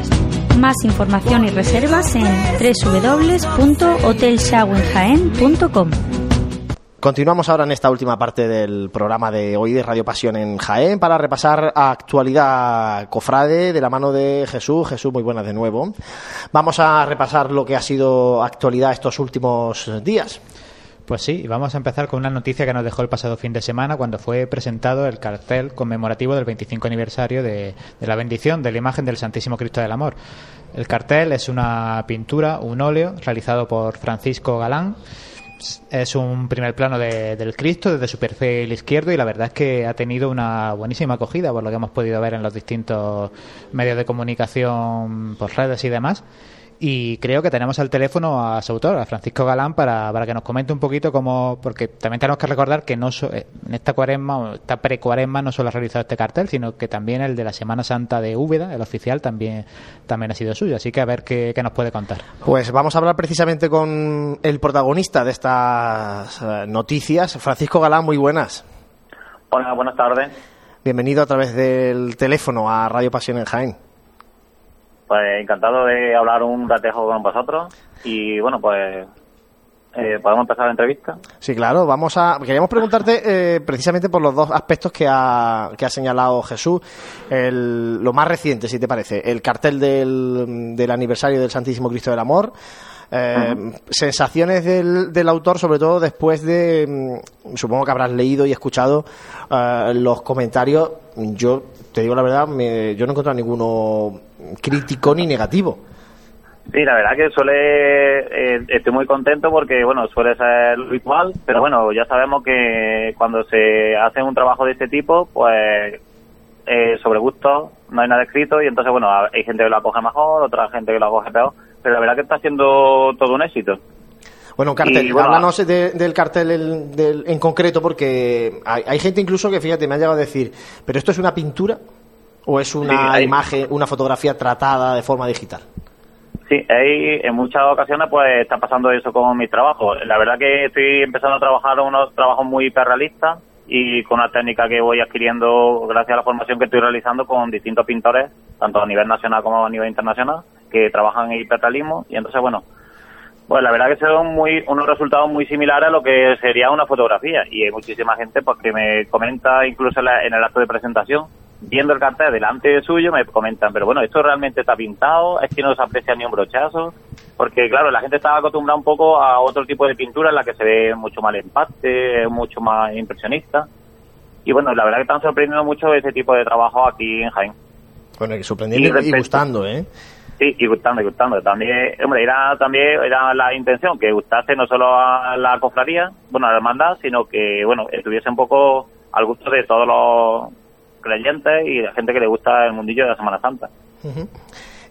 [SPEAKER 9] Más información y reservas en www.hotelshawenjaen.com.
[SPEAKER 1] Continuamos ahora en esta última parte del programa de hoy de Radio Pasión en Jaén para repasar actualidad cofrade de la mano de Jesús. Jesús, muy buenas de nuevo. Vamos a repasar lo que ha sido actualidad estos últimos días.
[SPEAKER 4] Pues sí, vamos a empezar con una noticia que nos dejó el pasado fin de semana cuando fue presentado el cartel conmemorativo del 25 aniversario de, de la bendición de la imagen del Santísimo Cristo del Amor. El cartel es una pintura, un óleo realizado por Francisco Galán es un primer plano de, del Cristo desde su perfil izquierdo y la verdad es que ha tenido una buenísima acogida por lo que hemos podido ver en los distintos medios de comunicación por redes y demás. Y creo que tenemos al teléfono a su autor, a Francisco Galán, para, para que nos comente un poquito cómo, porque también tenemos que recordar que no eh, en esta cuaresma, esta pre-cuaresma, no solo ha realizado este cartel, sino que también el de la Semana Santa de Úbeda, el oficial, también, también ha sido suyo. Así que a ver qué, qué nos puede contar.
[SPEAKER 1] Pues vamos a hablar precisamente con el protagonista de estas eh, noticias, Francisco Galán, muy buenas.
[SPEAKER 11] Hola, buenas tardes.
[SPEAKER 1] Bienvenido a través del teléfono a Radio Pasión en Jaén.
[SPEAKER 11] Pues encantado de hablar un ratejo con vosotros y bueno, pues eh, podemos empezar la entrevista.
[SPEAKER 1] Sí, claro, vamos a. Queríamos preguntarte eh, precisamente por los dos aspectos que ha, que ha señalado Jesús. El, lo más reciente, si te parece, el cartel del, del aniversario del Santísimo Cristo del Amor. Eh, sensaciones del, del, autor, sobre todo después de, mm, supongo que habrás leído y escuchado uh, los comentarios. Yo te digo la verdad, me, yo no he encontrado ninguno crítico ni negativo.
[SPEAKER 11] Sí, la verdad que suele, eh, estoy muy contento porque, bueno, suele ser lo habitual, pero bueno, ya sabemos que cuando se hace un trabajo de este tipo, pues eh, sobre gusto no hay nada escrito y entonces, bueno, hay gente que lo acoge mejor, otra gente que lo acoge peor, pero la verdad que está siendo todo un éxito.
[SPEAKER 1] Bueno, cartel, y, bueno, háblanos de, del cartel del, en concreto, porque hay, hay, gente incluso que, fíjate, me ha llegado a decir, ¿pero esto es una pintura o es una
[SPEAKER 11] Sí,
[SPEAKER 1] imagen, una fotografía tratada de forma digital?
[SPEAKER 11] Sí, hay, en muchas ocasiones pues está pasando eso con mis trabajos. La verdad que estoy empezando a trabajar unos trabajos muy hiperrealistas y con una técnica que voy adquiriendo gracias a la formación que estoy realizando con distintos pintores, tanto a nivel nacional como a nivel internacional, que trabajan en hiperrealismo y entonces bueno, pues la verdad que son muy unos resultados muy similares a lo que sería una fotografía y hay muchísima gente pues que me comenta incluso en, la- en el acto de presentación viendo el cartel delante suyo me comentan pero bueno esto realmente está pintado es que no se aprecia ni un brochazo porque claro la gente estaba acostumbrada un poco a otro tipo de pintura en la que se ve mucho más el empate mucho más impresionista y bueno la verdad que están sorprendiendo mucho ese tipo de trabajo aquí en Jaén
[SPEAKER 1] Bueno, y sorprendiendo
[SPEAKER 11] Y
[SPEAKER 1] y, gustando, ¿eh?
[SPEAKER 11] Sí, y gustando, y gustando. También, hombre, era también era la intención que gustase no solo a la cofradía, bueno, a la hermandad, sino que, bueno, estuviese un poco al gusto de todos los creyentes y la gente que le gusta el mundillo de la Semana Santa.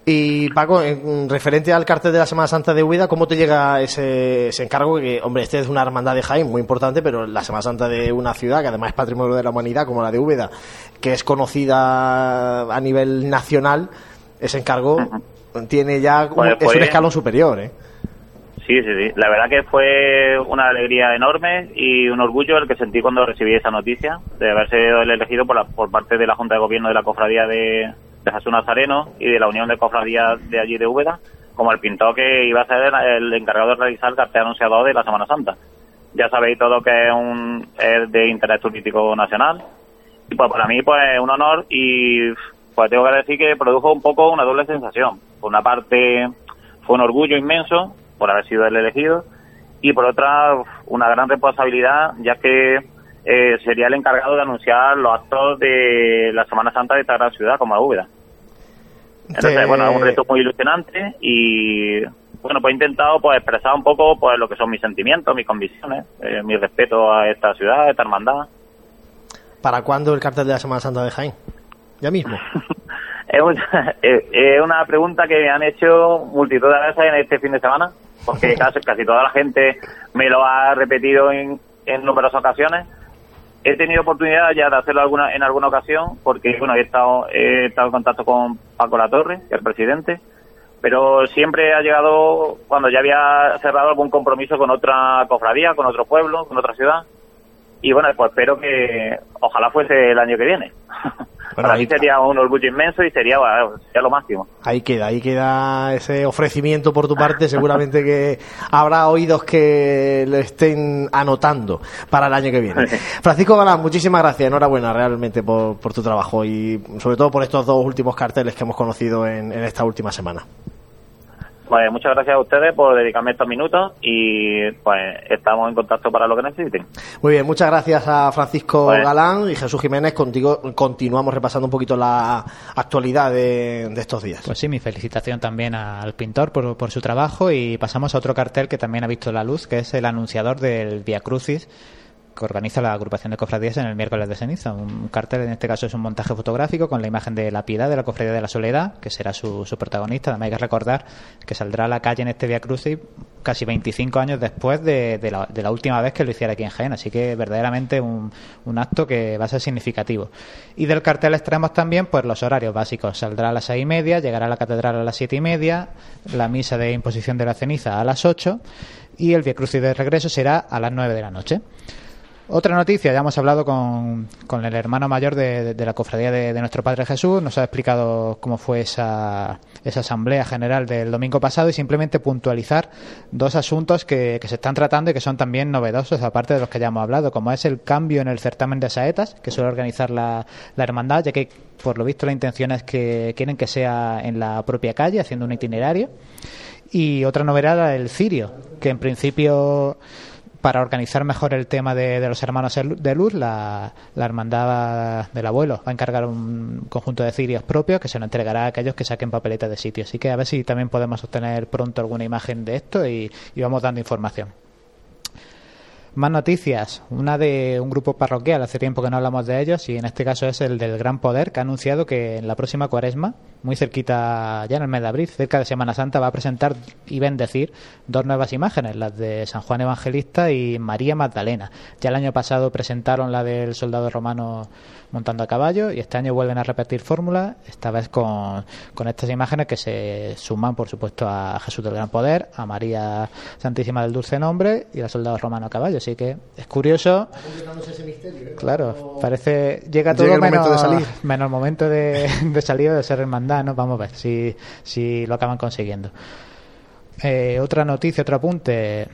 [SPEAKER 1] Y Paco, en referente al cartel de la Semana Santa de Úbeda, ¿cómo te llega ese, ese encargo? Que, hombre, este es una hermandad de Jaén muy importante, pero la Semana Santa de una ciudad que además es patrimonio de la humanidad, como la de Úbeda, que es conocida a nivel nacional, ese encargo tiene ya un-
[SPEAKER 11] Pues
[SPEAKER 1] es un
[SPEAKER 11] fue-
[SPEAKER 1] escalón superior, ¿eh?
[SPEAKER 11] Sí, sí, sí. La verdad que fue una alegría enorme y un orgullo el que sentí cuando recibí esa noticia de haber sido el elegido por, la- por parte de la Junta de Gobierno de la Cofradía de, de Jesús Nazareno y de la Unión de Cofradías de allí de Úbeda, como el pintor que iba a ser el encargado de realizar el cartel anunciador de la Semana Santa. Ya sabéis todo que es, un, es de interés turístico nacional y pues para mí pues es un honor y pues tengo que decir que produjo un poco una doble sensación. Por una parte fue un orgullo inmenso por haber sido el elegido y por otra una gran responsabilidad ya que eh, sería el encargado de anunciar los actos de la Semana Santa de esta gran ciudad como la Úbeda. Entonces,
[SPEAKER 1] Te-
[SPEAKER 11] bueno, es un reto muy ilusionante y bueno, pues he intentado pues expresar un poco pues lo que son mis sentimientos, mis convicciones, eh, mi respeto a esta ciudad, a esta hermandad.
[SPEAKER 1] ¿Para cuándo el cartel de la Semana Santa de Jaén? Ya mismo.
[SPEAKER 11] Es una, es- es una pregunta que me han hecho multitud de veces en este fin de semana, porque casi, casi toda la gente me lo ha repetido en, en numerosas ocasiones. He tenido oportunidad ya de hacerlo alguna, en alguna ocasión, porque bueno, he estado, he estado en contacto con Paco Latorre, el presidente, pero siempre ha llegado cuando ya había cerrado algún compromiso con otra cofradía, con otro pueblo, con otra ciudad. Y bueno, pues espero que ojalá fuese el año que viene. Para
[SPEAKER 1] ahí-
[SPEAKER 11] mí sería un orgullo inmenso y sería, sería lo máximo.
[SPEAKER 1] Ahí queda, ahí queda ese ofrecimiento por tu parte. Seguramente que habrá oídos que le estén anotando para el año que viene. Francisco Galán, muchísimas gracias. Enhorabuena realmente por, por tu trabajo y sobre todo por estos dos últimos carteles que hemos conocido en, en esta última semana.
[SPEAKER 11] Pues muchas gracias a ustedes por dedicarme estos minutos y pues estamos en contacto para lo que necesiten.
[SPEAKER 1] Muy bien, muchas gracias a Francisco. Galán y Jesús Jiménez. Contigo continuamos repasando un poquito la actualidad de, de estos días.
[SPEAKER 4] Pues sí, mi felicitación también al pintor por, por su trabajo y pasamos a otro cartel que también ha visto la luz, que es el anunciador del Via Crucis que organiza la agrupación de cofradías en el miércoles de ceniza. Un cartel, en este caso, es un montaje fotográfico con la imagen de la piedad de la cofradía de la soledad, que será su, protagonista. Además, hay que recordar que saldrá a la calle en este Via Crucis casi 25 años después de, la, última vez que lo hiciera aquí en Jaén. Así que verdaderamente un, acto que va a ser significativo. Y del cartel extraemos también pues los horarios básicos. Saldrá a las seis y media, llegará a la catedral a las siete y media, la misa de imposición de la ceniza a las 8 y el Via Crucis de regreso será a las 9 de la noche. Otra noticia, ya hemos hablado con, con el hermano mayor de, de- la cofradía de, de nuestro Padre Jesús, nos ha explicado cómo fue esa, esa asamblea general del domingo pasado y simplemente puntualizar dos asuntos que, que se están tratando y que son también novedosos, aparte de los que ya hemos hablado, como es el cambio en el certamen de saetas que suele organizar la, la hermandad, ya que por lo visto la intención es que quieren que sea en la propia calle, haciendo un itinerario. Y otra novedad, el cirio, que en principio para organizar mejor el tema de, los hermanos de luz, la, la hermandad del abuelo va a encargar un conjunto de cirios propios que se lo entregará a aquellos que saquen papeletas de sitio. Así que a ver si también podemos obtener pronto alguna imagen de esto y, y vamos dando información. Más noticias. Una de un grupo parroquial, hace tiempo que no hablamos de ellos, y en este caso es el del Gran Poder, que ha anunciado que en la próxima cuaresma, muy cerquita, ya en el mes de abril, cerca de Semana Santa, va a presentar y bendecir dos nuevas imágenes, las de San Juan Evangelista y María Magdalena. Ya el año pasado presentaron la del soldado romano montando a caballo, y este año vuelven a repetir fórmula, esta vez con, con estas imágenes que se suman, por supuesto, a Jesús del Gran Poder, a María Santísima del Dulce Nombre y al soldado romano a caballo. Así que es curioso. Claro, parece llega todo
[SPEAKER 1] Llega el
[SPEAKER 4] menos,
[SPEAKER 1] momento de salir.
[SPEAKER 4] menos el momento de, de salir o de ser hermandad, ¿no? Vamos a ver si, si lo acaban consiguiendo. Eh, otra noticia, otro apunte.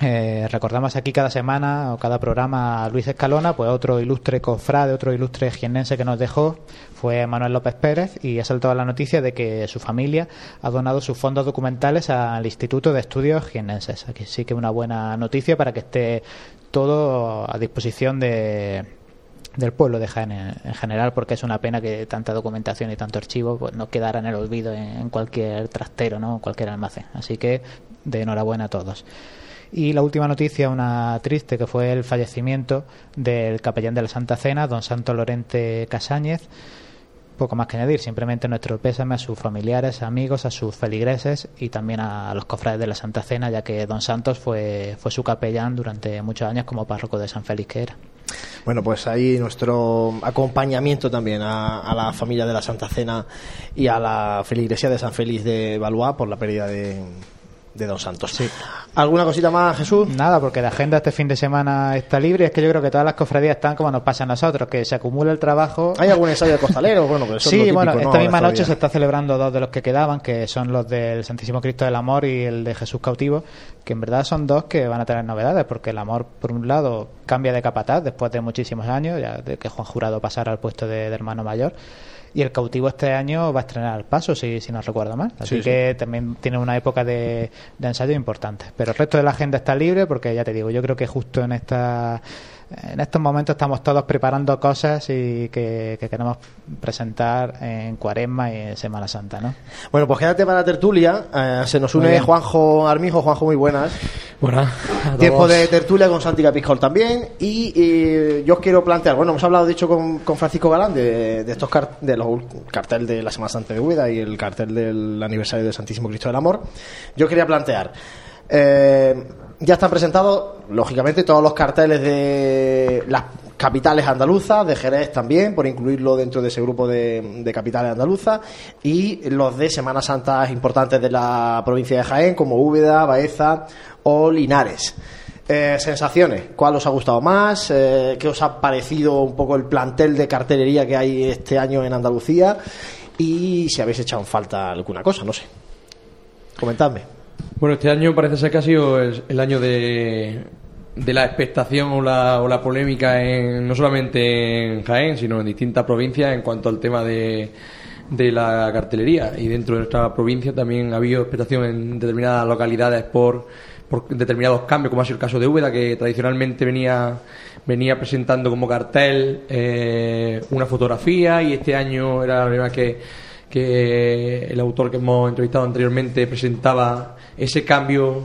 [SPEAKER 4] Eh, recordamos aquí cada semana o cada programa a Luis Escalona, pues otro ilustre cofrade, otro ilustre jiennense que nos dejó fue Manuel López Pérez y ha saltado la noticia de que su familia ha donado sus fondos documentales al Instituto de Estudios Jiennenses. Aquí sí que una buena noticia para que esté todo a disposición de, del pueblo de Jaén en, en general, porque es una pena que tanta documentación y tanto archivo pues, no quedara en el olvido en, en cualquier trastero, ¿no? en cualquier almacén. Así que de enhorabuena a todos. Y la última noticia, una triste, que fue el fallecimiento del capellán de la Santa Cena, don Santo Lorente Casáñez. Poco más que añadir, simplemente nuestro pésame a sus familiares, amigos, a sus feligreses y también a los cofrades de la Santa Cena, ya que don Santos fue, fue su capellán durante muchos años como párroco de San Félix que era.
[SPEAKER 1] Bueno, pues ahí nuestro acompañamiento también a, a la familia de la Santa Cena y a la feligresía de San Félix de Valois por la pérdida de, de Don Santos. ¿Alguna cosita más, Jesús?
[SPEAKER 4] Nada, porque la agenda este fin de semana está libre. Es que yo creo que todas las cofradías están como nos pasa a nosotros, que se acumula el trabajo.
[SPEAKER 1] ¿Hay algún ensayo de costalero? Bueno, que eso es
[SPEAKER 4] Sí,
[SPEAKER 1] lo típico,
[SPEAKER 4] bueno,
[SPEAKER 1] ¿no?
[SPEAKER 4] esta
[SPEAKER 1] Ahora
[SPEAKER 4] misma noche se está celebrando dos de los que quedaban, que son los del Santísimo Cristo del Amor y el de Jesús Cautivo, que en verdad son dos que van a tener novedades, porque el Amor, por un lado, cambia de capataz después de muchísimos años, ya de que Juan Jurado pasara al puesto de, de hermano mayor. Y el cautivo este año va a estrenar el paso, si, si no recuerdo mal. Así
[SPEAKER 1] Sí,
[SPEAKER 4] que también tiene una época de, de ensayo importante. Pero el resto de la agenda está libre porque, ya te digo, yo creo que justo en esta en estos momentos estamos todos preparando cosas y que, que queremos presentar en Cuaresma y en Semana Santa, ¿no?
[SPEAKER 1] Bueno, pues quédate para la tertulia. Eh, se nos une. Juanjo Armijo. Juanjo, muy buenas.
[SPEAKER 12] Buenas.
[SPEAKER 1] Tiempo de tertulia con Santi Capiscol también. Y eh, yo os quiero plantear, bueno, hemos hablado, de hecho, con, con Francisco Galán de, de estos car- de los cartel de la Semana Santa de Úbeda y el cartel del aniversario del Santísimo Cristo del Amor. Yo quería plantear. Eh, ya están presentados, lógicamente, todos los carteles de las capitales andaluzas, de Jerez también, por incluirlo dentro de ese grupo de, de capitales andaluzas, y los de Semanas Santas importantes de la provincia de Jaén, como Úbeda, Baeza o Linares. Eh, sensaciones, ¿cuál os ha gustado más? Eh, ¿Qué os ha parecido un poco el plantel de cartelería que hay este año en Andalucía? Y si habéis echado en falta alguna cosa, no sé. Comentadme.
[SPEAKER 12] Bueno, este año parece ser que ha sido el, año de, de la expectación o la, o la polémica en, no solamente en Jaén, sino en distintas provincias en cuanto al tema de, de la cartelería. Y dentro de nuestra provincia también ha habido expectación en determinadas localidades por, por determinados cambios, como ha sido el caso de Úbeda, que tradicionalmente venía, venía presentando como cartel eh, una fotografía y este año era la primera que el autor que hemos entrevistado anteriormente presentaba ese cambio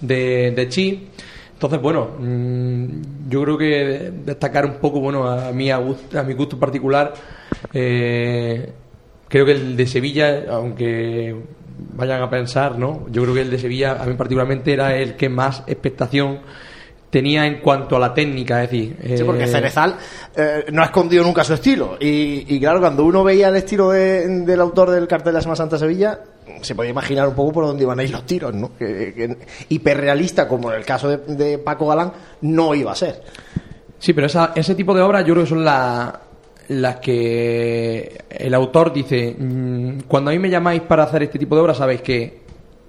[SPEAKER 12] de, de chi. Entonces, bueno, mm, yo creo que destacar un poco, bueno, a mí, a, gust- a mi gusto particular, eh, creo que el de Sevilla, aunque vayan a pensar, ¿no? Yo creo que el de Sevilla, a mí particularmente, era el que más expectación tenía en cuanto a la técnica, es decir...
[SPEAKER 1] Sí, porque
[SPEAKER 12] eh,
[SPEAKER 1] Cerezal eh, no ha escondido nunca su estilo. Y, y claro, cuando uno veía el estilo de- del autor del cartel de la Semana Santa Sevilla, se podía imaginar un poco por dónde iban a ir los tiros, ¿no? Que, hiperrealista, como en el caso de, Paco Galán, no iba a ser.
[SPEAKER 12] Sí, pero ese tipo de obras yo creo que son la- las que el autor dice, mm, cuando a mí me llamáis para hacer este tipo de obras, sabéis que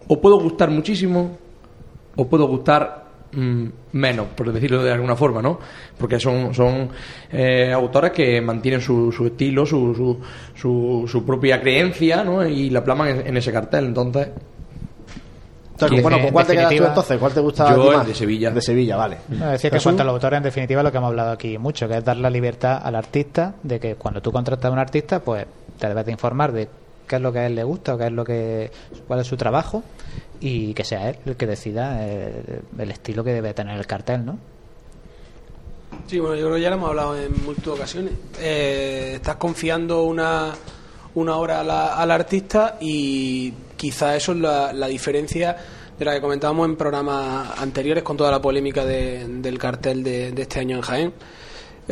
[SPEAKER 12] o puedo gustar muchísimo o puedo gustar menos, por decirlo de alguna forma, ¿no? Porque son, son eh, autores que mantienen su, su estilo, su, su, su, su propia creencia, ¿no? Y la plasman en, en ese cartel, entonces...
[SPEAKER 1] Entonces, bueno, ¿con cuál te quedas tú entonces? ¿Cuál te gusta a
[SPEAKER 12] Yo
[SPEAKER 1] más?
[SPEAKER 12] de Sevilla.
[SPEAKER 1] De Sevilla, vale.
[SPEAKER 4] No, decía que cuanto al autor, en definitiva, lo que hemos hablado aquí mucho, que es dar la libertad al artista de que cuando tú contratas a un artista, pues te debes de informar de qué es lo que a él le gusta o qué es lo que cuál es su trabajo y que sea él el que decida eh, el estilo que debe tener el cartel, ¿no?
[SPEAKER 2] Sí, bueno, yo creo que ya lo hemos hablado en múltiples ocasiones. Eh, estás confiando una, una obra la- al artista y quizá eso es la, la diferencia de la que comentábamos en programas anteriores con toda la polémica de- del cartel de, de este año en Jaén.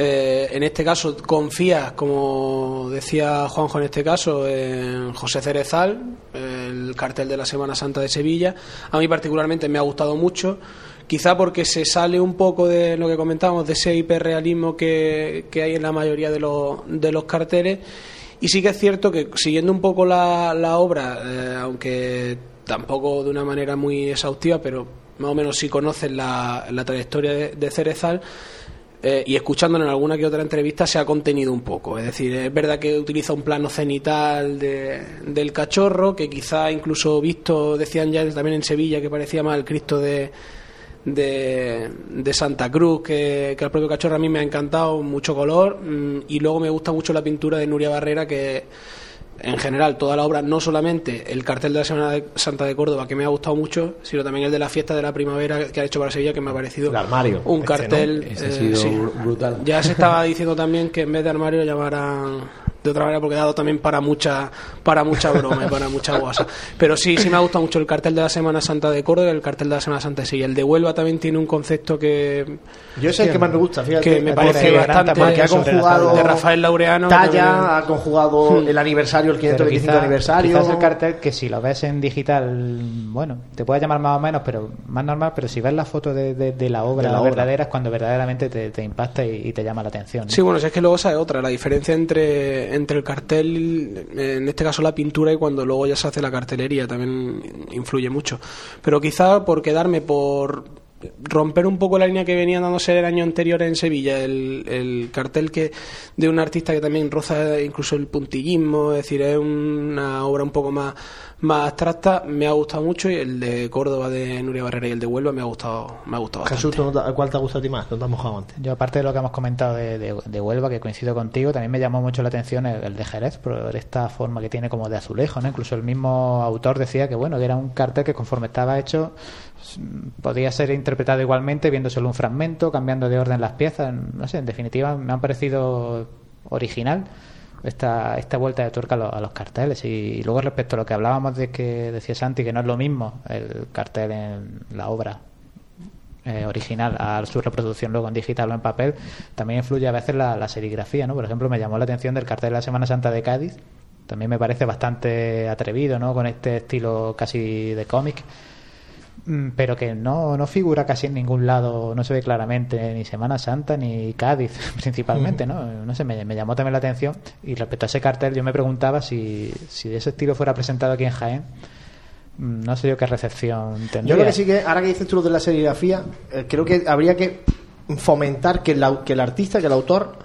[SPEAKER 2] Eh, en este caso confías, como decía Juanjo en este caso, en José Cerezal, el cartel de la Semana Santa de Sevilla. A mí particularmente me ha gustado mucho, quizá porque se sale un poco de lo que comentábamos, de ese hiperrealismo que, hay en la mayoría de los, de los carteles. Y sí que es cierto que siguiendo un poco la, la obra, eh, aunque tampoco de una manera muy exhaustiva, pero más o menos si conoces la, trayectoria de Cerezal, eh, y escuchándolo en alguna que otra entrevista se ha contenido un poco. Es decir, es verdad que utiliza un plano cenital de- del cachorro, que quizá incluso visto, decían ya también en Sevilla, que parecía más el Cristo de, de, Santa Cruz que, que el propio cachorro. A mí me ha encantado, mucho color, mm, y luego me gusta mucho la pintura de Nuria Barrera, que en general toda la obra, no solamente el cartel de la Semana de Santa de Córdoba, que me ha gustado mucho, sino también el de la fiesta de la primavera que ha hecho para Sevilla, que me ha parecido
[SPEAKER 1] El armario,
[SPEAKER 2] un
[SPEAKER 1] este,
[SPEAKER 2] cartel. eh, sí.
[SPEAKER 12] brutal.
[SPEAKER 2] Ya se estaba diciendo también que en vez de armario llamaran de otra manera porque ha dado también para mucha para mucha broma y para mucha guasa. Pero sí, sí me ha gustado mucho el cartel de la Semana Santa deÓrdoba y el cartel de la Semana Santa de Sevilla. El de Huelva también tiene un concepto que
[SPEAKER 1] Yo es el que más me gusta, fíjate.
[SPEAKER 2] que me parece bastante
[SPEAKER 1] porque ha conjugado
[SPEAKER 2] de Rafael Laureano
[SPEAKER 1] talla, ha conjugado el aniversario, el 525
[SPEAKER 4] Pero quizá-
[SPEAKER 1] aniversario.
[SPEAKER 4] Quizás el cartel que si lo ves en digital, bueno, te puede llamar más o menos, pero más normal, pero si ves la foto de, de- de la obra
[SPEAKER 1] De la obra.
[SPEAKER 4] verdadera es cuando verdaderamente te, te impacta y, y te llama la atención. ¿no?
[SPEAKER 2] Sí, bueno, si es que luego esa es otra, la diferencia entre, entre el cartel, en este caso la pintura, y cuando luego ya se hace la cartelería, también influye mucho. Pero quizá por quedarme por romper un poco la línea que venían dándose el año anterior en Sevilla, el, el cartel que de un artista que también roza incluso el puntillismo, es decir, es una obra un poco más, más abstracta, me ha gustado mucho y el de Córdoba de Nuria Barrera y el de Huelva me ha gustado, me ha gustado bastante.
[SPEAKER 1] Jesús, ¿tú no te- ¿cuál te ha gustado a ti más? No te has mojado antes.
[SPEAKER 4] Yo, aparte de lo que hemos comentado de, de- de Huelva, que coincido contigo, también me llamó mucho la atención el, el de Jerez, por esta forma que tiene como de azulejo, ¿no? Incluso el mismo autor decía que, bueno, que era un cartel que conforme estaba hecho podía ser interpretado igualmente, viendo solo un fragmento, cambiando de orden las piezas. No sé, en definitiva, me han parecido original esta, esta vuelta de tuerca a los, a los carteles. Y, luego, respecto a lo que hablábamos de que decía Santi, que no es lo mismo el cartel en la obra eh, original a su reproducción luego en digital o en papel, también influye a veces la, la serigrafía, ¿no? Por ejemplo, me llamó la atención del cartel de la Semana Santa de Cádiz, también me parece bastante atrevido, ¿no? Con este estilo casi de cómic. Mm, pero que no, no figura casi en ningún lado, no se ve claramente ni Semana Santa ni Cádiz principalmente, ¿no? No sé, me, me llamó también la atención y respecto a ese cartel yo me preguntaba si, si de ese estilo fuera presentado aquí en Jaén, mm, no sé yo qué recepción tendría.
[SPEAKER 1] Yo creo que sí que, ahora que dices tú lo de la serigrafía, eh, creo que habría que fomentar que, la- que el artista, que el autor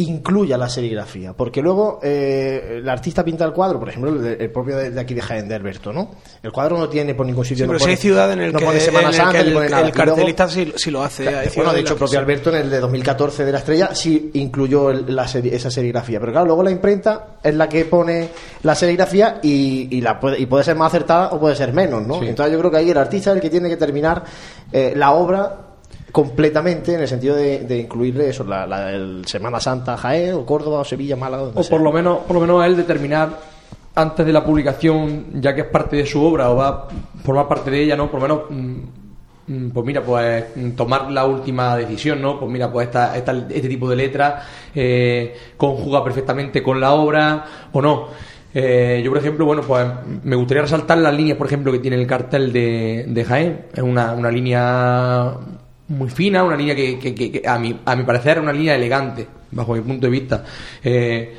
[SPEAKER 1] incluya la serigrafía, porque luego eh, el artista pinta el cuadro, por ejemplo, el, de- el propio de, de aquí de Jaén, de Alberto, ¿no? El cuadro no tiene por ningún sitio,
[SPEAKER 2] Sí,
[SPEAKER 1] no
[SPEAKER 2] pero si
[SPEAKER 1] pone-
[SPEAKER 2] hay ciudad en el
[SPEAKER 1] no
[SPEAKER 2] que,
[SPEAKER 1] pone Semana
[SPEAKER 2] en el,
[SPEAKER 1] Santa,
[SPEAKER 2] el,
[SPEAKER 1] pone nada.
[SPEAKER 2] el
[SPEAKER 1] Y luego-
[SPEAKER 2] cartelista sí, sí lo hace. hay
[SPEAKER 1] bueno, de hecho,
[SPEAKER 2] las
[SPEAKER 1] propio
[SPEAKER 2] sí.
[SPEAKER 1] Alberto en el de 2014 de la Estrella sí incluyó el- la seri- esa serigrafía. Pero claro, luego la imprenta es la que pone la serigrafía y, y la puede, y puede ser más acertada o puede ser menos, ¿no? Entonces yo creo que ahí el artista es el que tiene que terminar eh, la obra completamente en el sentido de, de incluirle eso, la, la- el Semana Santa Jaén o Córdoba o Sevilla, Málaga, donde
[SPEAKER 12] O
[SPEAKER 1] sea.
[SPEAKER 12] por lo menos, por lo menos a él determinar antes de la publicación, ya que es parte de su obra o va a formar parte de ella, ¿no? Por lo menos, mm, mm, pues mira, pues mm, tomar la última decisión, ¿no? Pues mira, pues esta, esta- este tipo de letra eh, conjuga perfectamente con la obra o no. Eh, yo, por ejemplo, bueno, pues me gustaría resaltar las líneas, por ejemplo, que tiene el cartel de, de Jaén. Es una, una línea muy fina, una línea que, que- que- que a, mi, a mi parecer es una línea elegante, bajo mi punto de vista. Eh,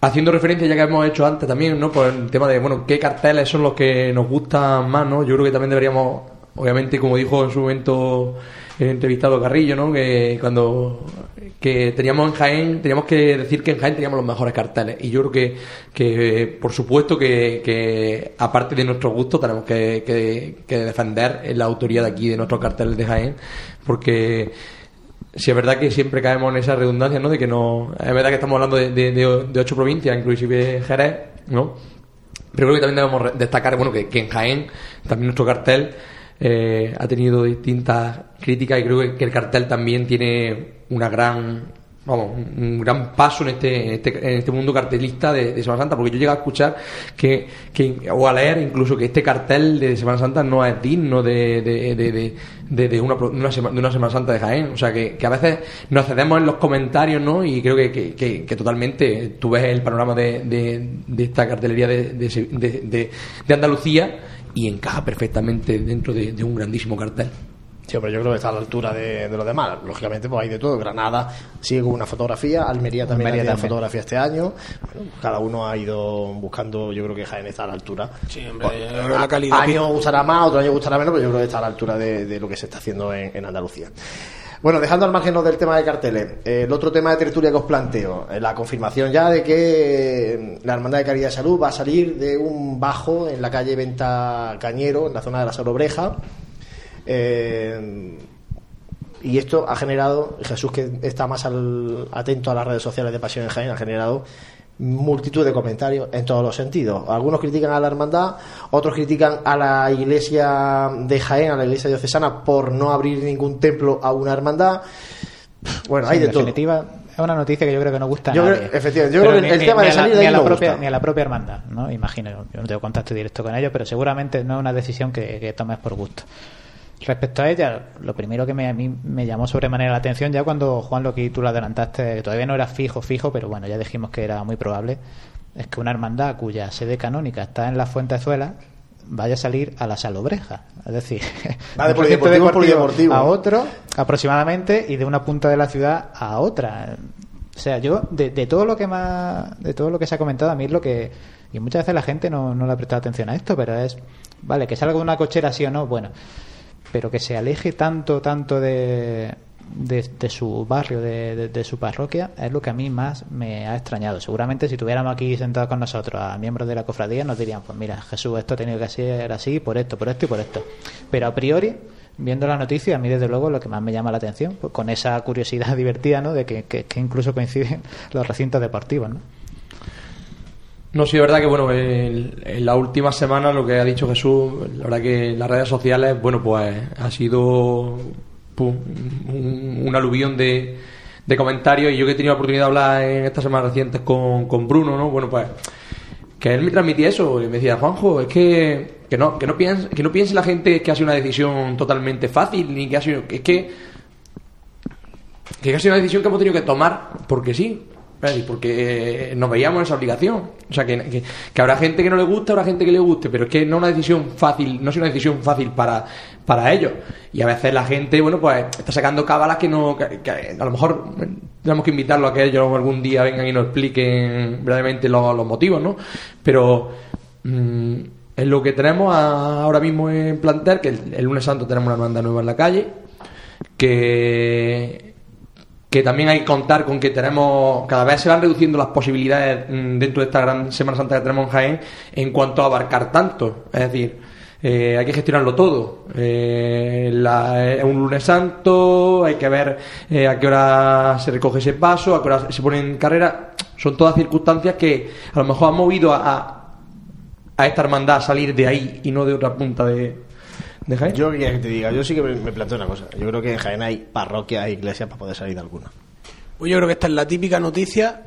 [SPEAKER 12] haciendo referencia, ya que hemos hecho antes también, ¿no? Por el tema de, bueno, qué carteles son los que nos gustan más, ¿no? Yo creo que también deberíamos, obviamente, como dijo en su momento el entrevistado Carrillo, ¿no? Que cuando que teníamos en Jaén, teníamos que decir que en Jaén teníamos los mejores carteles. Y yo creo que, que por supuesto, que, aparte de nuestro gusto, tenemos que, que- que defender la autoría de aquí, de nuestros carteles de Jaén, porque si es verdad que siempre caemos en esa redundancia, ¿no? De que no. Es verdad que estamos hablando de, de- ocho provincias, inclusive Jerez, ¿no? Pero creo que también debemos destacar, bueno, que, que en Jaén también nuestro cartel eh, ha tenido distintas críticas y creo que, el cartel también tiene una gran, vamos, un gran paso en este, en este, en este mundo cartelista de, Semana Santa, porque yo llego a escuchar que, que, o a leer incluso que este cartel de Semana Santa no es digno de, de, de, de- de- una, pro- de una Semana Santa de Jaén, o sea que, que a veces nos cedemos en los comentarios, ¿no? Y creo que, que, que- totalmente tú ves el panorama de, de, esta cartelería de- de- de Andalucía y encaja perfectamente dentro de, de un grandísimo cartel.
[SPEAKER 1] Sí, pero yo creo que está a la altura de, de los demás. Lógicamente, pues hay de todo. Granada sigue con una fotografía, Almería también
[SPEAKER 4] Almería
[SPEAKER 1] tiene fotografía este año. Bueno, cada uno ha ido buscando, yo creo que Jaén está a la altura.
[SPEAKER 2] Sí, hombre,
[SPEAKER 1] Pues,
[SPEAKER 2] yo creo que la calidad
[SPEAKER 1] año gustará más, otro año gustará menos, pero yo creo que está a la altura de, de lo que se está haciendo en, en Andalucía. Bueno, dejando al margen del tema de carteles, el otro tema de tertulia que os planteo, eh, la confirmación ya de que eh, la Hermandad de Caridad de Salud va a salir de un bajo en la calle Venta Cañero, en la zona de la Salobreja. Eh, y esto ha generado, Jesús que está más atento a las redes sociales de Pasión en Jaén, ha generado multitud de comentarios en todos los sentidos. Algunos critican a la hermandad, otros critican a la iglesia de Jaén, a la iglesia diocesana, por no abrir ningún templo a una hermandad. Bueno, hay de
[SPEAKER 4] en
[SPEAKER 1] todo.
[SPEAKER 4] definitiva, es una noticia que yo creo que no gusta a
[SPEAKER 1] creo- efectivamente, yo
[SPEAKER 4] Pero
[SPEAKER 1] creo que el tema de
[SPEAKER 4] a la-
[SPEAKER 1] salir de
[SPEAKER 4] ni
[SPEAKER 1] ahí
[SPEAKER 4] a la
[SPEAKER 1] no
[SPEAKER 4] propia,
[SPEAKER 1] gusta.
[SPEAKER 4] Ni a la propia hermandad, ¿no? Imagino, yo no tengo contacto directo con ellos, pero seguramente no es una decisión que, que tomes por gusto. Respecto a ella, lo primero que me, a mí me llamó sobremanera la atención ya cuando Juan lo que tú lo adelantaste, que todavía no era fijo, fijo, pero bueno, ya dijimos que era muy probable, es que una hermandad cuya sede canónica está en la Fuentezuela vaya a salir a la Salobreja. Es decir,
[SPEAKER 1] Va de polideportivo polideportivo.
[SPEAKER 4] a otro aproximadamente y de una punta de la ciudad a otra. O sea, yo de, de todo lo que más, de todo lo que se ha comentado a mí es lo que y muchas veces la gente no, no le ha prestado atención a esto, pero es vale que salga de una cochera sí o no, bueno, pero que se aleje tanto, tanto de, de, su barrio, de, de- de su parroquia, es lo que a mí más me ha extrañado. Seguramente si tuviéramos aquí sentados con nosotros a miembros de la cofradía nos dirían, pues mira, Jesús, esto ha tenido que ser así, por esto, por esto y por esto. Pero a priori, viendo la noticia, a mí desde luego lo que más me llama la atención, pues con esa curiosidad divertida, ¿no? De que, que- que incluso coinciden los recintos deportivos, ¿no?
[SPEAKER 12] No, sí, es verdad que bueno, en la última semana lo que ha dicho Jesús, la verdad que en las redes sociales, bueno, pues ha sido un, aluvión de, de comentarios y yo que he tenido la oportunidad de hablar en estas semanas recientes con, con Bruno, ¿no? Bueno, pues que él me transmitía eso y me decía, Juanjo, es que, que no, que no piense, que no piense la gente que ha sido una decisión totalmente fácil, ni que ha sido, es que que ha sido una decisión que hemos tenido que tomar porque sí. Porque eh, nos veíamos en esa obligación. O sea, que, que- habrá gente que no le guste, habrá gente que le guste, pero es que no es una decisión fácil, no es una decisión fácil para, para ellos. Y a veces la gente, bueno, pues está sacando cábalas que no, a lo mejor eh, tenemos que invitarlo a que ellos algún día vengan y nos expliquen brevemente los, motivos, ¿no? Pero mm, es lo que tenemos ahora mismo en plantel, que el, el lunes santo tenemos una hermandad nueva en la calle, que que también hay que contar con que tenemos, cada vez se van reduciendo las posibilidades mm, dentro de esta gran Semana Santa que tenemos en Jaén en cuanto a abarcar tanto. Es decir, eh, hay que gestionarlo todo. Eh, la- es un lunes santo, hay que ver eh, a qué hora se recoge ese paso, a qué hora se pone en carrera. Son todas circunstancias que a lo mejor han movido a, a, a esta hermandad a salir de ahí y no de otra punta de, de Jaén.
[SPEAKER 1] Yo quería que te diga, yo sí que me, me planteo una cosa. Yo creo que en Jaén hay parroquias e iglesias para poder salir de alguna.
[SPEAKER 2] Pues yo creo que esta es la típica noticia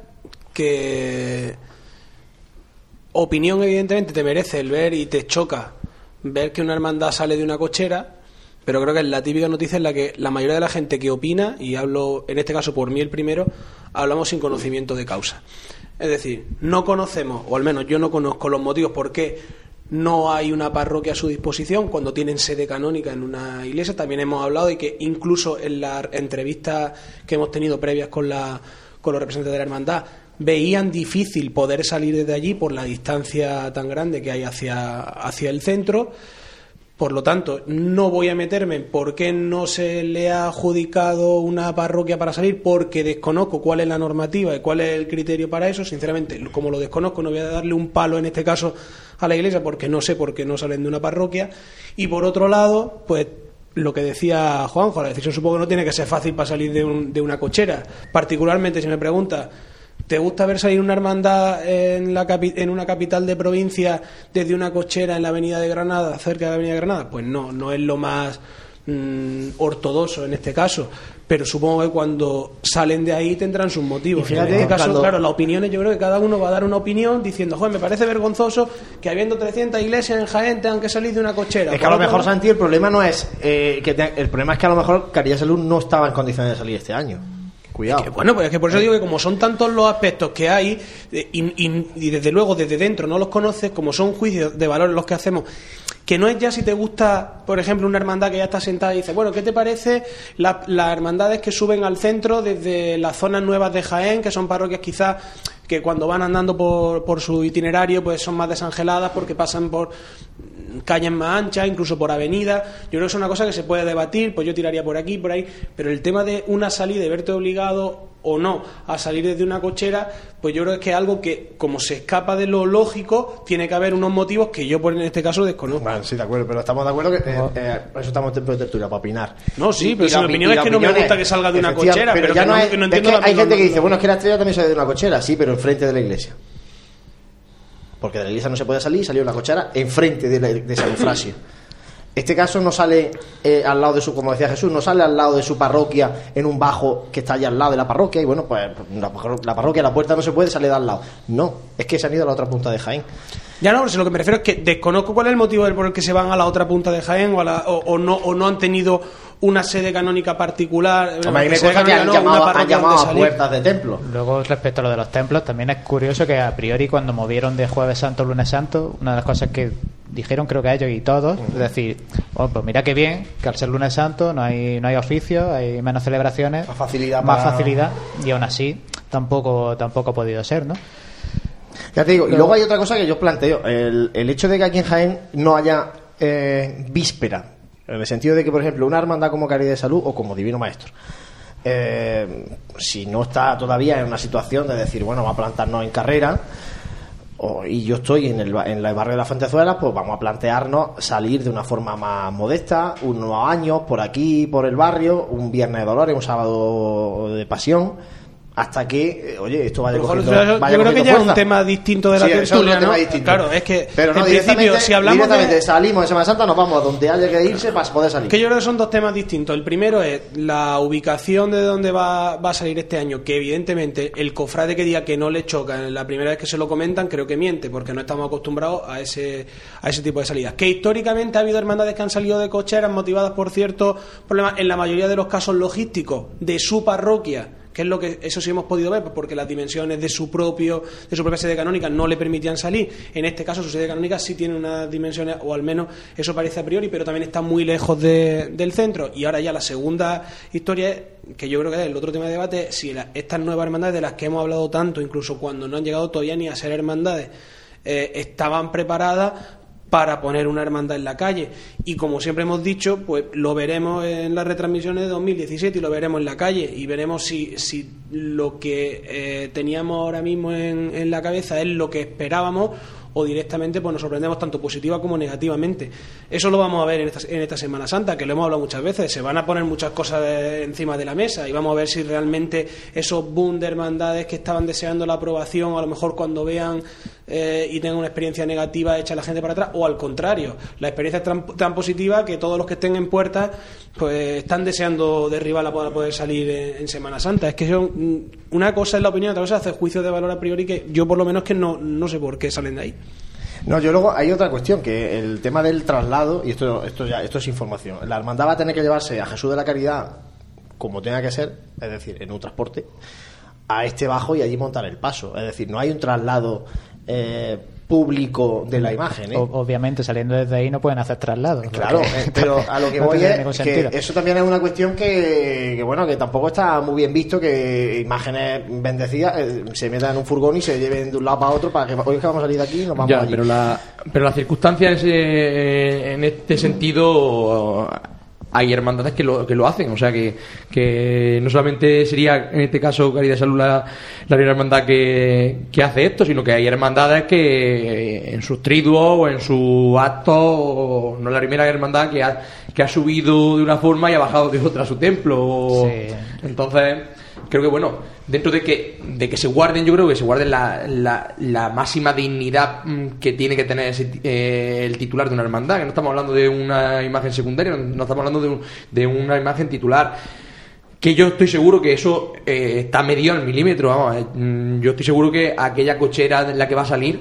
[SPEAKER 2] que opinión evidentemente te merece el ver y te choca ver que una hermandad sale de una cochera, pero creo que es la típica noticia en la que la mayoría de la gente que opina, y hablo en este caso por mí el primero, hablamos sin conocimiento de causa. Es decir, no conocemos, o al menos yo no conozco los motivos por qué no hay una parroquia a su disposición cuando tienen sede canónica en una iglesia. También hemos hablado de que incluso en las entrevistas que hemos tenido previas con, la, con los representantes de la hermandad veían difícil poder salir desde allí por la distancia tan grande que hay hacia, hacia el centro. Por lo tanto, no voy a meterme en por qué no se le ha adjudicado una parroquia para salir, porque desconozco cuál es la normativa y cuál es el criterio para eso. Sinceramente, como lo desconozco, no voy a darle un palo en este caso a la iglesia, porque no sé por qué no salen de una parroquia. Y por otro lado, pues lo que decía Juanjo, la decisión supongo que no tiene que ser fácil para salir de, un- de una cochera. Particularmente, si me pregunta, ¿te gusta ver salir una hermandad en, la capi- en una capital de provincia desde una cochera en la avenida de Granada, cerca de la avenida de Granada? Pues no, no es lo más mm, ortodoxo en este caso. Pero supongo que cuando salen de ahí tendrán sus motivos.
[SPEAKER 1] Y fíjate,
[SPEAKER 2] en este caso,
[SPEAKER 1] cuando-
[SPEAKER 2] claro, las opiniones, yo creo que cada uno va a dar una opinión diciendo, joder, me parece vergonzoso que habiendo 300 iglesias en Jaén tengan que salir de una cochera.
[SPEAKER 1] Es que a lo mejor, Santi, el problema no es eh, que te- el problema es que a lo mejor Caridad Salud no estaba en condiciones de salir este año. Cuidado.
[SPEAKER 2] Que, bueno, pues es que por eso digo que como son tantos los aspectos que hay eh, y, y- y desde luego desde dentro no los conoces, como son juicios de valores los que hacemos, que no es ya si te gusta, por ejemplo, una hermandad que ya está sentada y dice, bueno, ¿qué te parece la- las hermandades que suben al centro desde las zonas nuevas de Jaén, que son parroquias quizás que cuando van andando por, por su itinerario pues son más desangeladas porque pasan por calles más anchas, incluso por avenidas. Yo creo que es una cosa que se puede debatir, pues yo tiraría por aquí, por ahí, pero el tema de una salida y verte obligado o no a salir desde una cochera, pues yo creo que es algo que, como se escapa de lo lógico, tiene que haber unos motivos que yo, por en este caso, desconozco.
[SPEAKER 1] Vale, sí, de acuerdo, pero estamos de acuerdo que eh, eh, por eso estamos en tiempo de tertulia, para opinar.
[SPEAKER 2] No, sí,
[SPEAKER 1] Y-
[SPEAKER 2] pero
[SPEAKER 1] y
[SPEAKER 2] si
[SPEAKER 1] la
[SPEAKER 2] mi
[SPEAKER 1] opi-
[SPEAKER 2] opinión es que no me gusta
[SPEAKER 1] es-
[SPEAKER 2] que salga de una cochera, pero
[SPEAKER 1] ya
[SPEAKER 2] que
[SPEAKER 1] no es-
[SPEAKER 2] que no
[SPEAKER 1] es
[SPEAKER 2] entiendo la-
[SPEAKER 1] hay gente que dice, bueno, es que la estrella también sale de una cochera, sí, pero enfrente de la iglesia. Porque de la iglesia no se puede salir, salió la cochera enfrente de, la- de San Eufrasio. Este caso no sale eh, al lado de su, como decía Jesús, no sale al lado de su parroquia en un bajo que está allá al lado de la parroquia y bueno, pues la, la parroquia, la puerta no se puede, sale de al lado. No, es que se han ido a la otra punta de Jaén.
[SPEAKER 2] Ya no, si lo que me refiero es que desconozco cuál es el motivo del por el que se van a la otra punta de Jaén o, a la- o, o no, o no han tenido una sede canónica particular.
[SPEAKER 1] Hombre, hay
[SPEAKER 2] Sede canónica
[SPEAKER 1] han
[SPEAKER 2] no,
[SPEAKER 1] llamado,
[SPEAKER 2] una
[SPEAKER 1] han
[SPEAKER 2] parroquia
[SPEAKER 1] llamado
[SPEAKER 2] donde
[SPEAKER 1] a
[SPEAKER 2] salir.
[SPEAKER 1] puertas de templo.
[SPEAKER 4] Luego, respecto a lo de los templos, también es curioso que a priori cuando movieron de Jueves Santo a Lunes Santo, una de las cosas que dijeron creo que ellos y todos, es decir, oh, pues mira qué bien, que al ser Lunes Santo no hay, no hay oficio, hay menos celebraciones,
[SPEAKER 1] Más facilidad
[SPEAKER 4] más
[SPEAKER 1] para-
[SPEAKER 4] facilidad, y aún así tampoco, tampoco ha podido ser, ¿no?
[SPEAKER 1] Ya te digo, y luego hay otra cosa que yo planteo, el, el hecho de que aquí en Jaén no haya eh, víspera, en el sentido de que, por ejemplo, una hermandad como Caridad de Salud o como Divino Maestro, eh, si no está todavía en una situación de decir, bueno, vamos a plantarnos en carrera, y yo estoy en el, en el barrio de la Fuentezuela, pues vamos a plantearnos salir de una forma más modesta, unos años por aquí, por el barrio, un viernes de dolores, un sábado de pasión, hasta que, eh, oye, esto vaya cogiendo,
[SPEAKER 2] yo,
[SPEAKER 1] vaya
[SPEAKER 2] yo creo que ya es un tema distinto de la
[SPEAKER 1] Sí, es
[SPEAKER 2] tertulia,
[SPEAKER 1] tema
[SPEAKER 2] ¿no?
[SPEAKER 1] distinto.
[SPEAKER 2] Claro, es que
[SPEAKER 1] Pero no,
[SPEAKER 2] en principio, si hablamos
[SPEAKER 1] directamente
[SPEAKER 2] de...
[SPEAKER 1] salimos de Semana Santa, nos vamos a donde haya que irse para poder salir.
[SPEAKER 2] Que yo creo que son dos temas distintos. El primero es la ubicación de dónde va, va a salir este año, que evidentemente el cofrade que diga que no le choca en la primera vez que se lo comentan, creo que miente, porque no estamos acostumbrados a ese, a ese tipo de salidas. Que históricamente ha habido hermandades que han salido de cocheras motivadas por ciertos problemas, en la mayoría de los casos logísticos, de su parroquia ¿Qué es lo que eso sí hemos podido ver? Porque las dimensiones de su propio de su propia sede canónica no le permitían salir. En este caso su sede canónica sí tiene unas dimensiones o al menos eso parece a priori, pero también está muy lejos de- del centro. Y ahora ya la segunda historia es que yo creo que es el otro tema de debate si estas nuevas hermandades de las que hemos hablado tanto, incluso cuando no han llegado todavía ni a ser hermandades, eh, estaban preparadas para poner una hermandad en la calle. Y como siempre hemos dicho, pues lo veremos en las retransmisiones de 2017 y lo veremos en la calle y veremos si, si lo que eh, teníamos ahora mismo en, en la cabeza es lo que esperábamos o directamente pues nos sorprendemos tanto positiva como negativamente. Eso lo vamos a ver en esta, en esta Semana Santa, que lo hemos hablado muchas veces. Se van a poner muchas cosas encima de la mesa y vamos a ver si realmente esos boom de hermandades que estaban deseando la aprobación, a lo mejor cuando vean eh, y tengan una experiencia negativa echa la gente para atrás, o al contrario, la experiencia es tan, positiva que todos los que estén en puerta pues están deseando derribarla para poder salir en, Semana Santa. Es que son, mm, una cosa es la opinión, otra cosa es hacer juicios de valor a priori que yo por lo menos que no, no sé por qué salen de ahí.
[SPEAKER 1] No, yo luego hay otra cuestión, que el tema del traslado, y esto, esto ya esto es información, la hermandad va a tener que llevarse a Jesús de la Caridad como tenga que ser, es decir, en un transporte, a este bajo y allí montar el paso. Es decir, no hay un traslado eh, público de la imagen. ¿eh?
[SPEAKER 4] O- obviamente, saliendo desde ahí no pueden hacer traslados.
[SPEAKER 1] Claro,
[SPEAKER 4] porque-
[SPEAKER 1] eh, pero a lo que
[SPEAKER 4] no
[SPEAKER 1] voy
[SPEAKER 4] tendría
[SPEAKER 1] es que eso también es una cuestión que, que, bueno, que tampoco está muy bien visto que imágenes bendecidas eh, se metan en un furgón y se lleven de un lado para otro para que hoy es que vamos a salir de aquí y nos vamos
[SPEAKER 12] Ya,
[SPEAKER 1] allí.
[SPEAKER 12] pero la, pero la circunstancia en, ese- en este sentido hay hermandades que lo, que lo hacen, o sea que, que no solamente sería en este caso Caridad Salud la, la primera hermandad que, que hace esto, sino que hay hermandades que en sus triduos o en su acto, no es la primera hermandad que ha, que ha subido de una forma y ha bajado de otra a su templo.
[SPEAKER 4] Sí.
[SPEAKER 12] Entonces, creo que bueno, dentro de que, de que se guarden, yo creo que se guarden la, la, la máxima dignidad mm, que tiene que tener ese eh, el titular de una hermandad, que no estamos hablando de una imagen secundaria, no estamos hablando de, un- de una imagen titular. Que yo estoy seguro que eso eh, está medido en milímetros, vamos. eh, mm, yo estoy seguro que aquella cochera de la que va a salir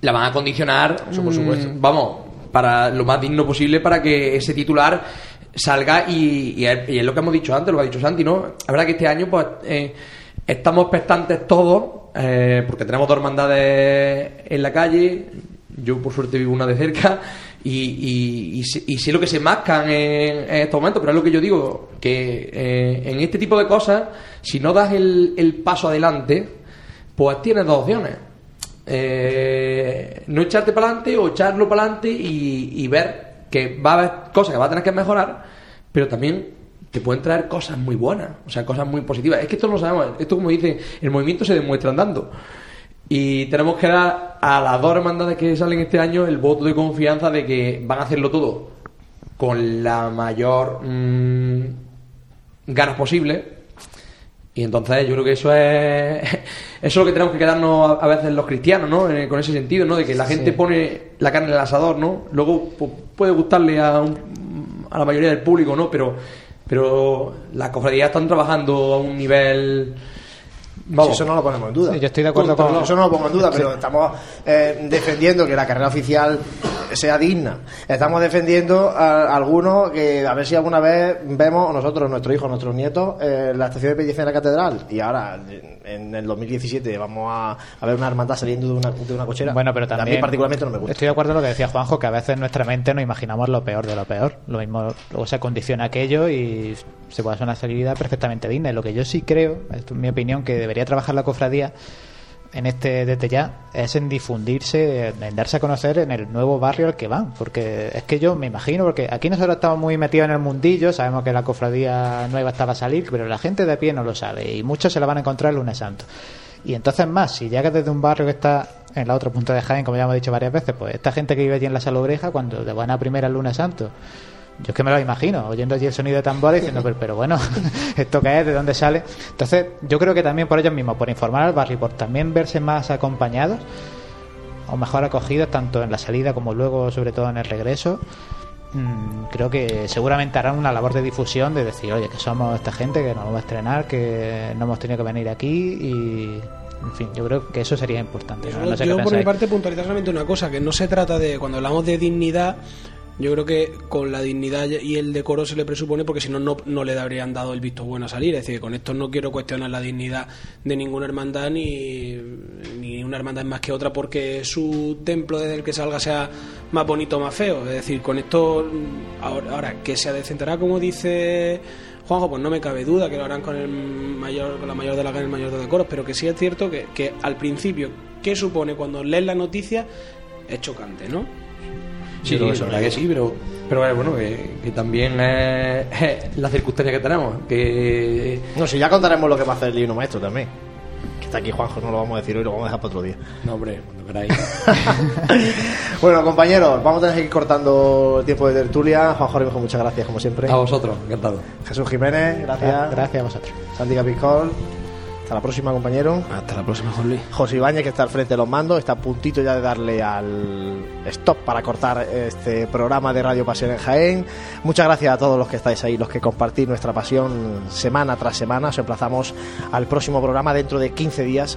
[SPEAKER 12] la van a condicionar,
[SPEAKER 1] Eso por supuesto.
[SPEAKER 12] mm, vamos, para lo más digno posible para que ese titular salga y, es, lo que hemos dicho antes, lo que ha dicho Santi, ¿no? La verdad que este año pues eh, estamos expectantes todos, eh, porque tenemos dos hermandades en la calle, yo por suerte vivo una de cerca, y, y, sé, lo que se mascan en, estos momentos, pero es lo que yo digo, que eh, en este tipo de cosas, si no das el, el paso adelante, pues tienes dos opciones. Eh, no echarte para adelante o echarlo para adelante y ver que va a haber cosas que va a tener que mejorar, pero también te pueden traer cosas muy buenas, o sea, cosas muy positivas. Es que esto no lo sabemos, esto como dice, el movimiento se demuestra andando. Y tenemos que dar a las dos hermandades que salen este año el voto de confianza de que van a hacerlo todo con la mayor mm, ganas posible. Y entonces yo creo que eso es eso es lo que tenemos que quedarnos a, a veces los cristianos, ¿no? Eh, con ese sentido, ¿no? De que la gente
[SPEAKER 4] Sí.
[SPEAKER 12] pone la carne en el asador, ¿no? Luego pues, puede gustarle a, un- a la mayoría del público, ¿no? Pero pero las cofradías están trabajando a un nivel vamos,
[SPEAKER 1] Si eso no lo ponemos en duda.
[SPEAKER 4] Sí, yo estoy de acuerdo con-
[SPEAKER 1] Eso no lo pongo en duda, pero estamos eh, defendiendo que la carrera oficial sea digna. Estamos defendiendo a, algunos que a ver si alguna vez vemos nosotros, nuestros hijos, nuestros nietos, eh, la estación de penitencia de la catedral. Y ahora, en el 2017, vamos a, a ver una hermandad saliendo de una, de una cochera.
[SPEAKER 4] Bueno, pero
[SPEAKER 1] A mí
[SPEAKER 4] también
[SPEAKER 1] particularmente no me gusta.
[SPEAKER 4] Estoy de acuerdo con lo que decía Juanjo, que a veces en nuestra mente nos imaginamos lo peor de lo peor. Lo mismo, luego se condiciona aquello y se puede hacer una salida perfectamente digna. Y lo que yo sí creo, esto es mi opinión, que debería trabajar la cofradía en este desde ya es en difundirse, en darse a conocer en el nuevo barrio al que van. Porque es que yo me imagino, porque aquí nosotros estamos muy metidos en el mundillo, sabemos que la cofradía nueva estaba a salir, pero la gente de a pie no lo sabe y muchos se la van a encontrar el lunes santo. Y entonces más, si llegas desde un barrio que está en la otra punta de Jaén, como ya hemos dicho varias veces, pues esta gente que vive allí en la Salobreja, cuando de buena primera el lunes santo, yo es que me lo imagino, oyendo allí el sonido de tambores diciendo, pero, pero bueno, ¿esto qué es? ¿De dónde sale? Entonces, yo creo que también por ellos mismos, por informar al barrio por también verse más acompañados o mejor acogidos, tanto en la salida como luego, sobre todo en el regreso, mm, creo que seguramente harán una labor de difusión de decir, oye, que somos esta gente, que nos vamos a estrenar, que no hemos tenido que venir aquí y. En fin, yo creo que eso sería importante. ¿no?
[SPEAKER 2] Yo,
[SPEAKER 4] No sé
[SPEAKER 2] yo, por mi parte puntualizar solamente una cosa, que no se trata de, cuando hablamos de dignidad, Yo creo que con la dignidad y el decoro se le presupone porque si no, no, le habrían dado el visto bueno a salir. Es decir, con esto no quiero cuestionar la dignidad de ninguna hermandad ni, ni una hermandad es más que otra porque su templo desde el que salga sea más bonito o más feo. Es decir, con esto, ahora, ahora que se adecentará como dice Juanjo, pues no me cabe duda que lo harán con el mayor, con la mayor de la gana el mayor de decoros, pero que sí es cierto que, que al principio, ¿qué supone cuando lees la noticia? Es chocante, ¿no?
[SPEAKER 12] Sí,
[SPEAKER 2] Pero
[SPEAKER 12] la
[SPEAKER 2] eso
[SPEAKER 12] verdad
[SPEAKER 2] no-
[SPEAKER 12] que sí, pero, pero bueno, que, que también es, es la circunstancia que tenemos. Que
[SPEAKER 1] No, si ya contaremos lo que va a hacer el libro maestro también. Que está aquí Juanjo, no lo vamos a decir hoy, lo vamos a dejar para otro día.
[SPEAKER 12] No, hombre, cuando queráis.
[SPEAKER 1] Bueno, compañeros, vamos a tener que ir cortando el tiempo de tertulia. Juanjo Rimejo, muchas gracias, como siempre.
[SPEAKER 12] A vosotros, encantado.
[SPEAKER 1] Jesús Jiménez, gracias.
[SPEAKER 2] Gracias a vosotros.
[SPEAKER 1] Santi Capicol. Hasta la próxima, compañero.
[SPEAKER 2] Hasta la próxima, Juan Luis.
[SPEAKER 1] José Ibáñez, que está al frente de los mandos, está a puntito ya de darle al stop para cortar este programa de Radio Pasión en Jaén. Muchas gracias a todos los que estáis ahí, los que compartís nuestra pasión semana tras semana. Os emplazamos al próximo programa dentro de 15 días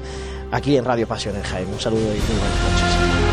[SPEAKER 1] aquí en Radio Pasión en Jaén. Un saludo y muy buenas noches.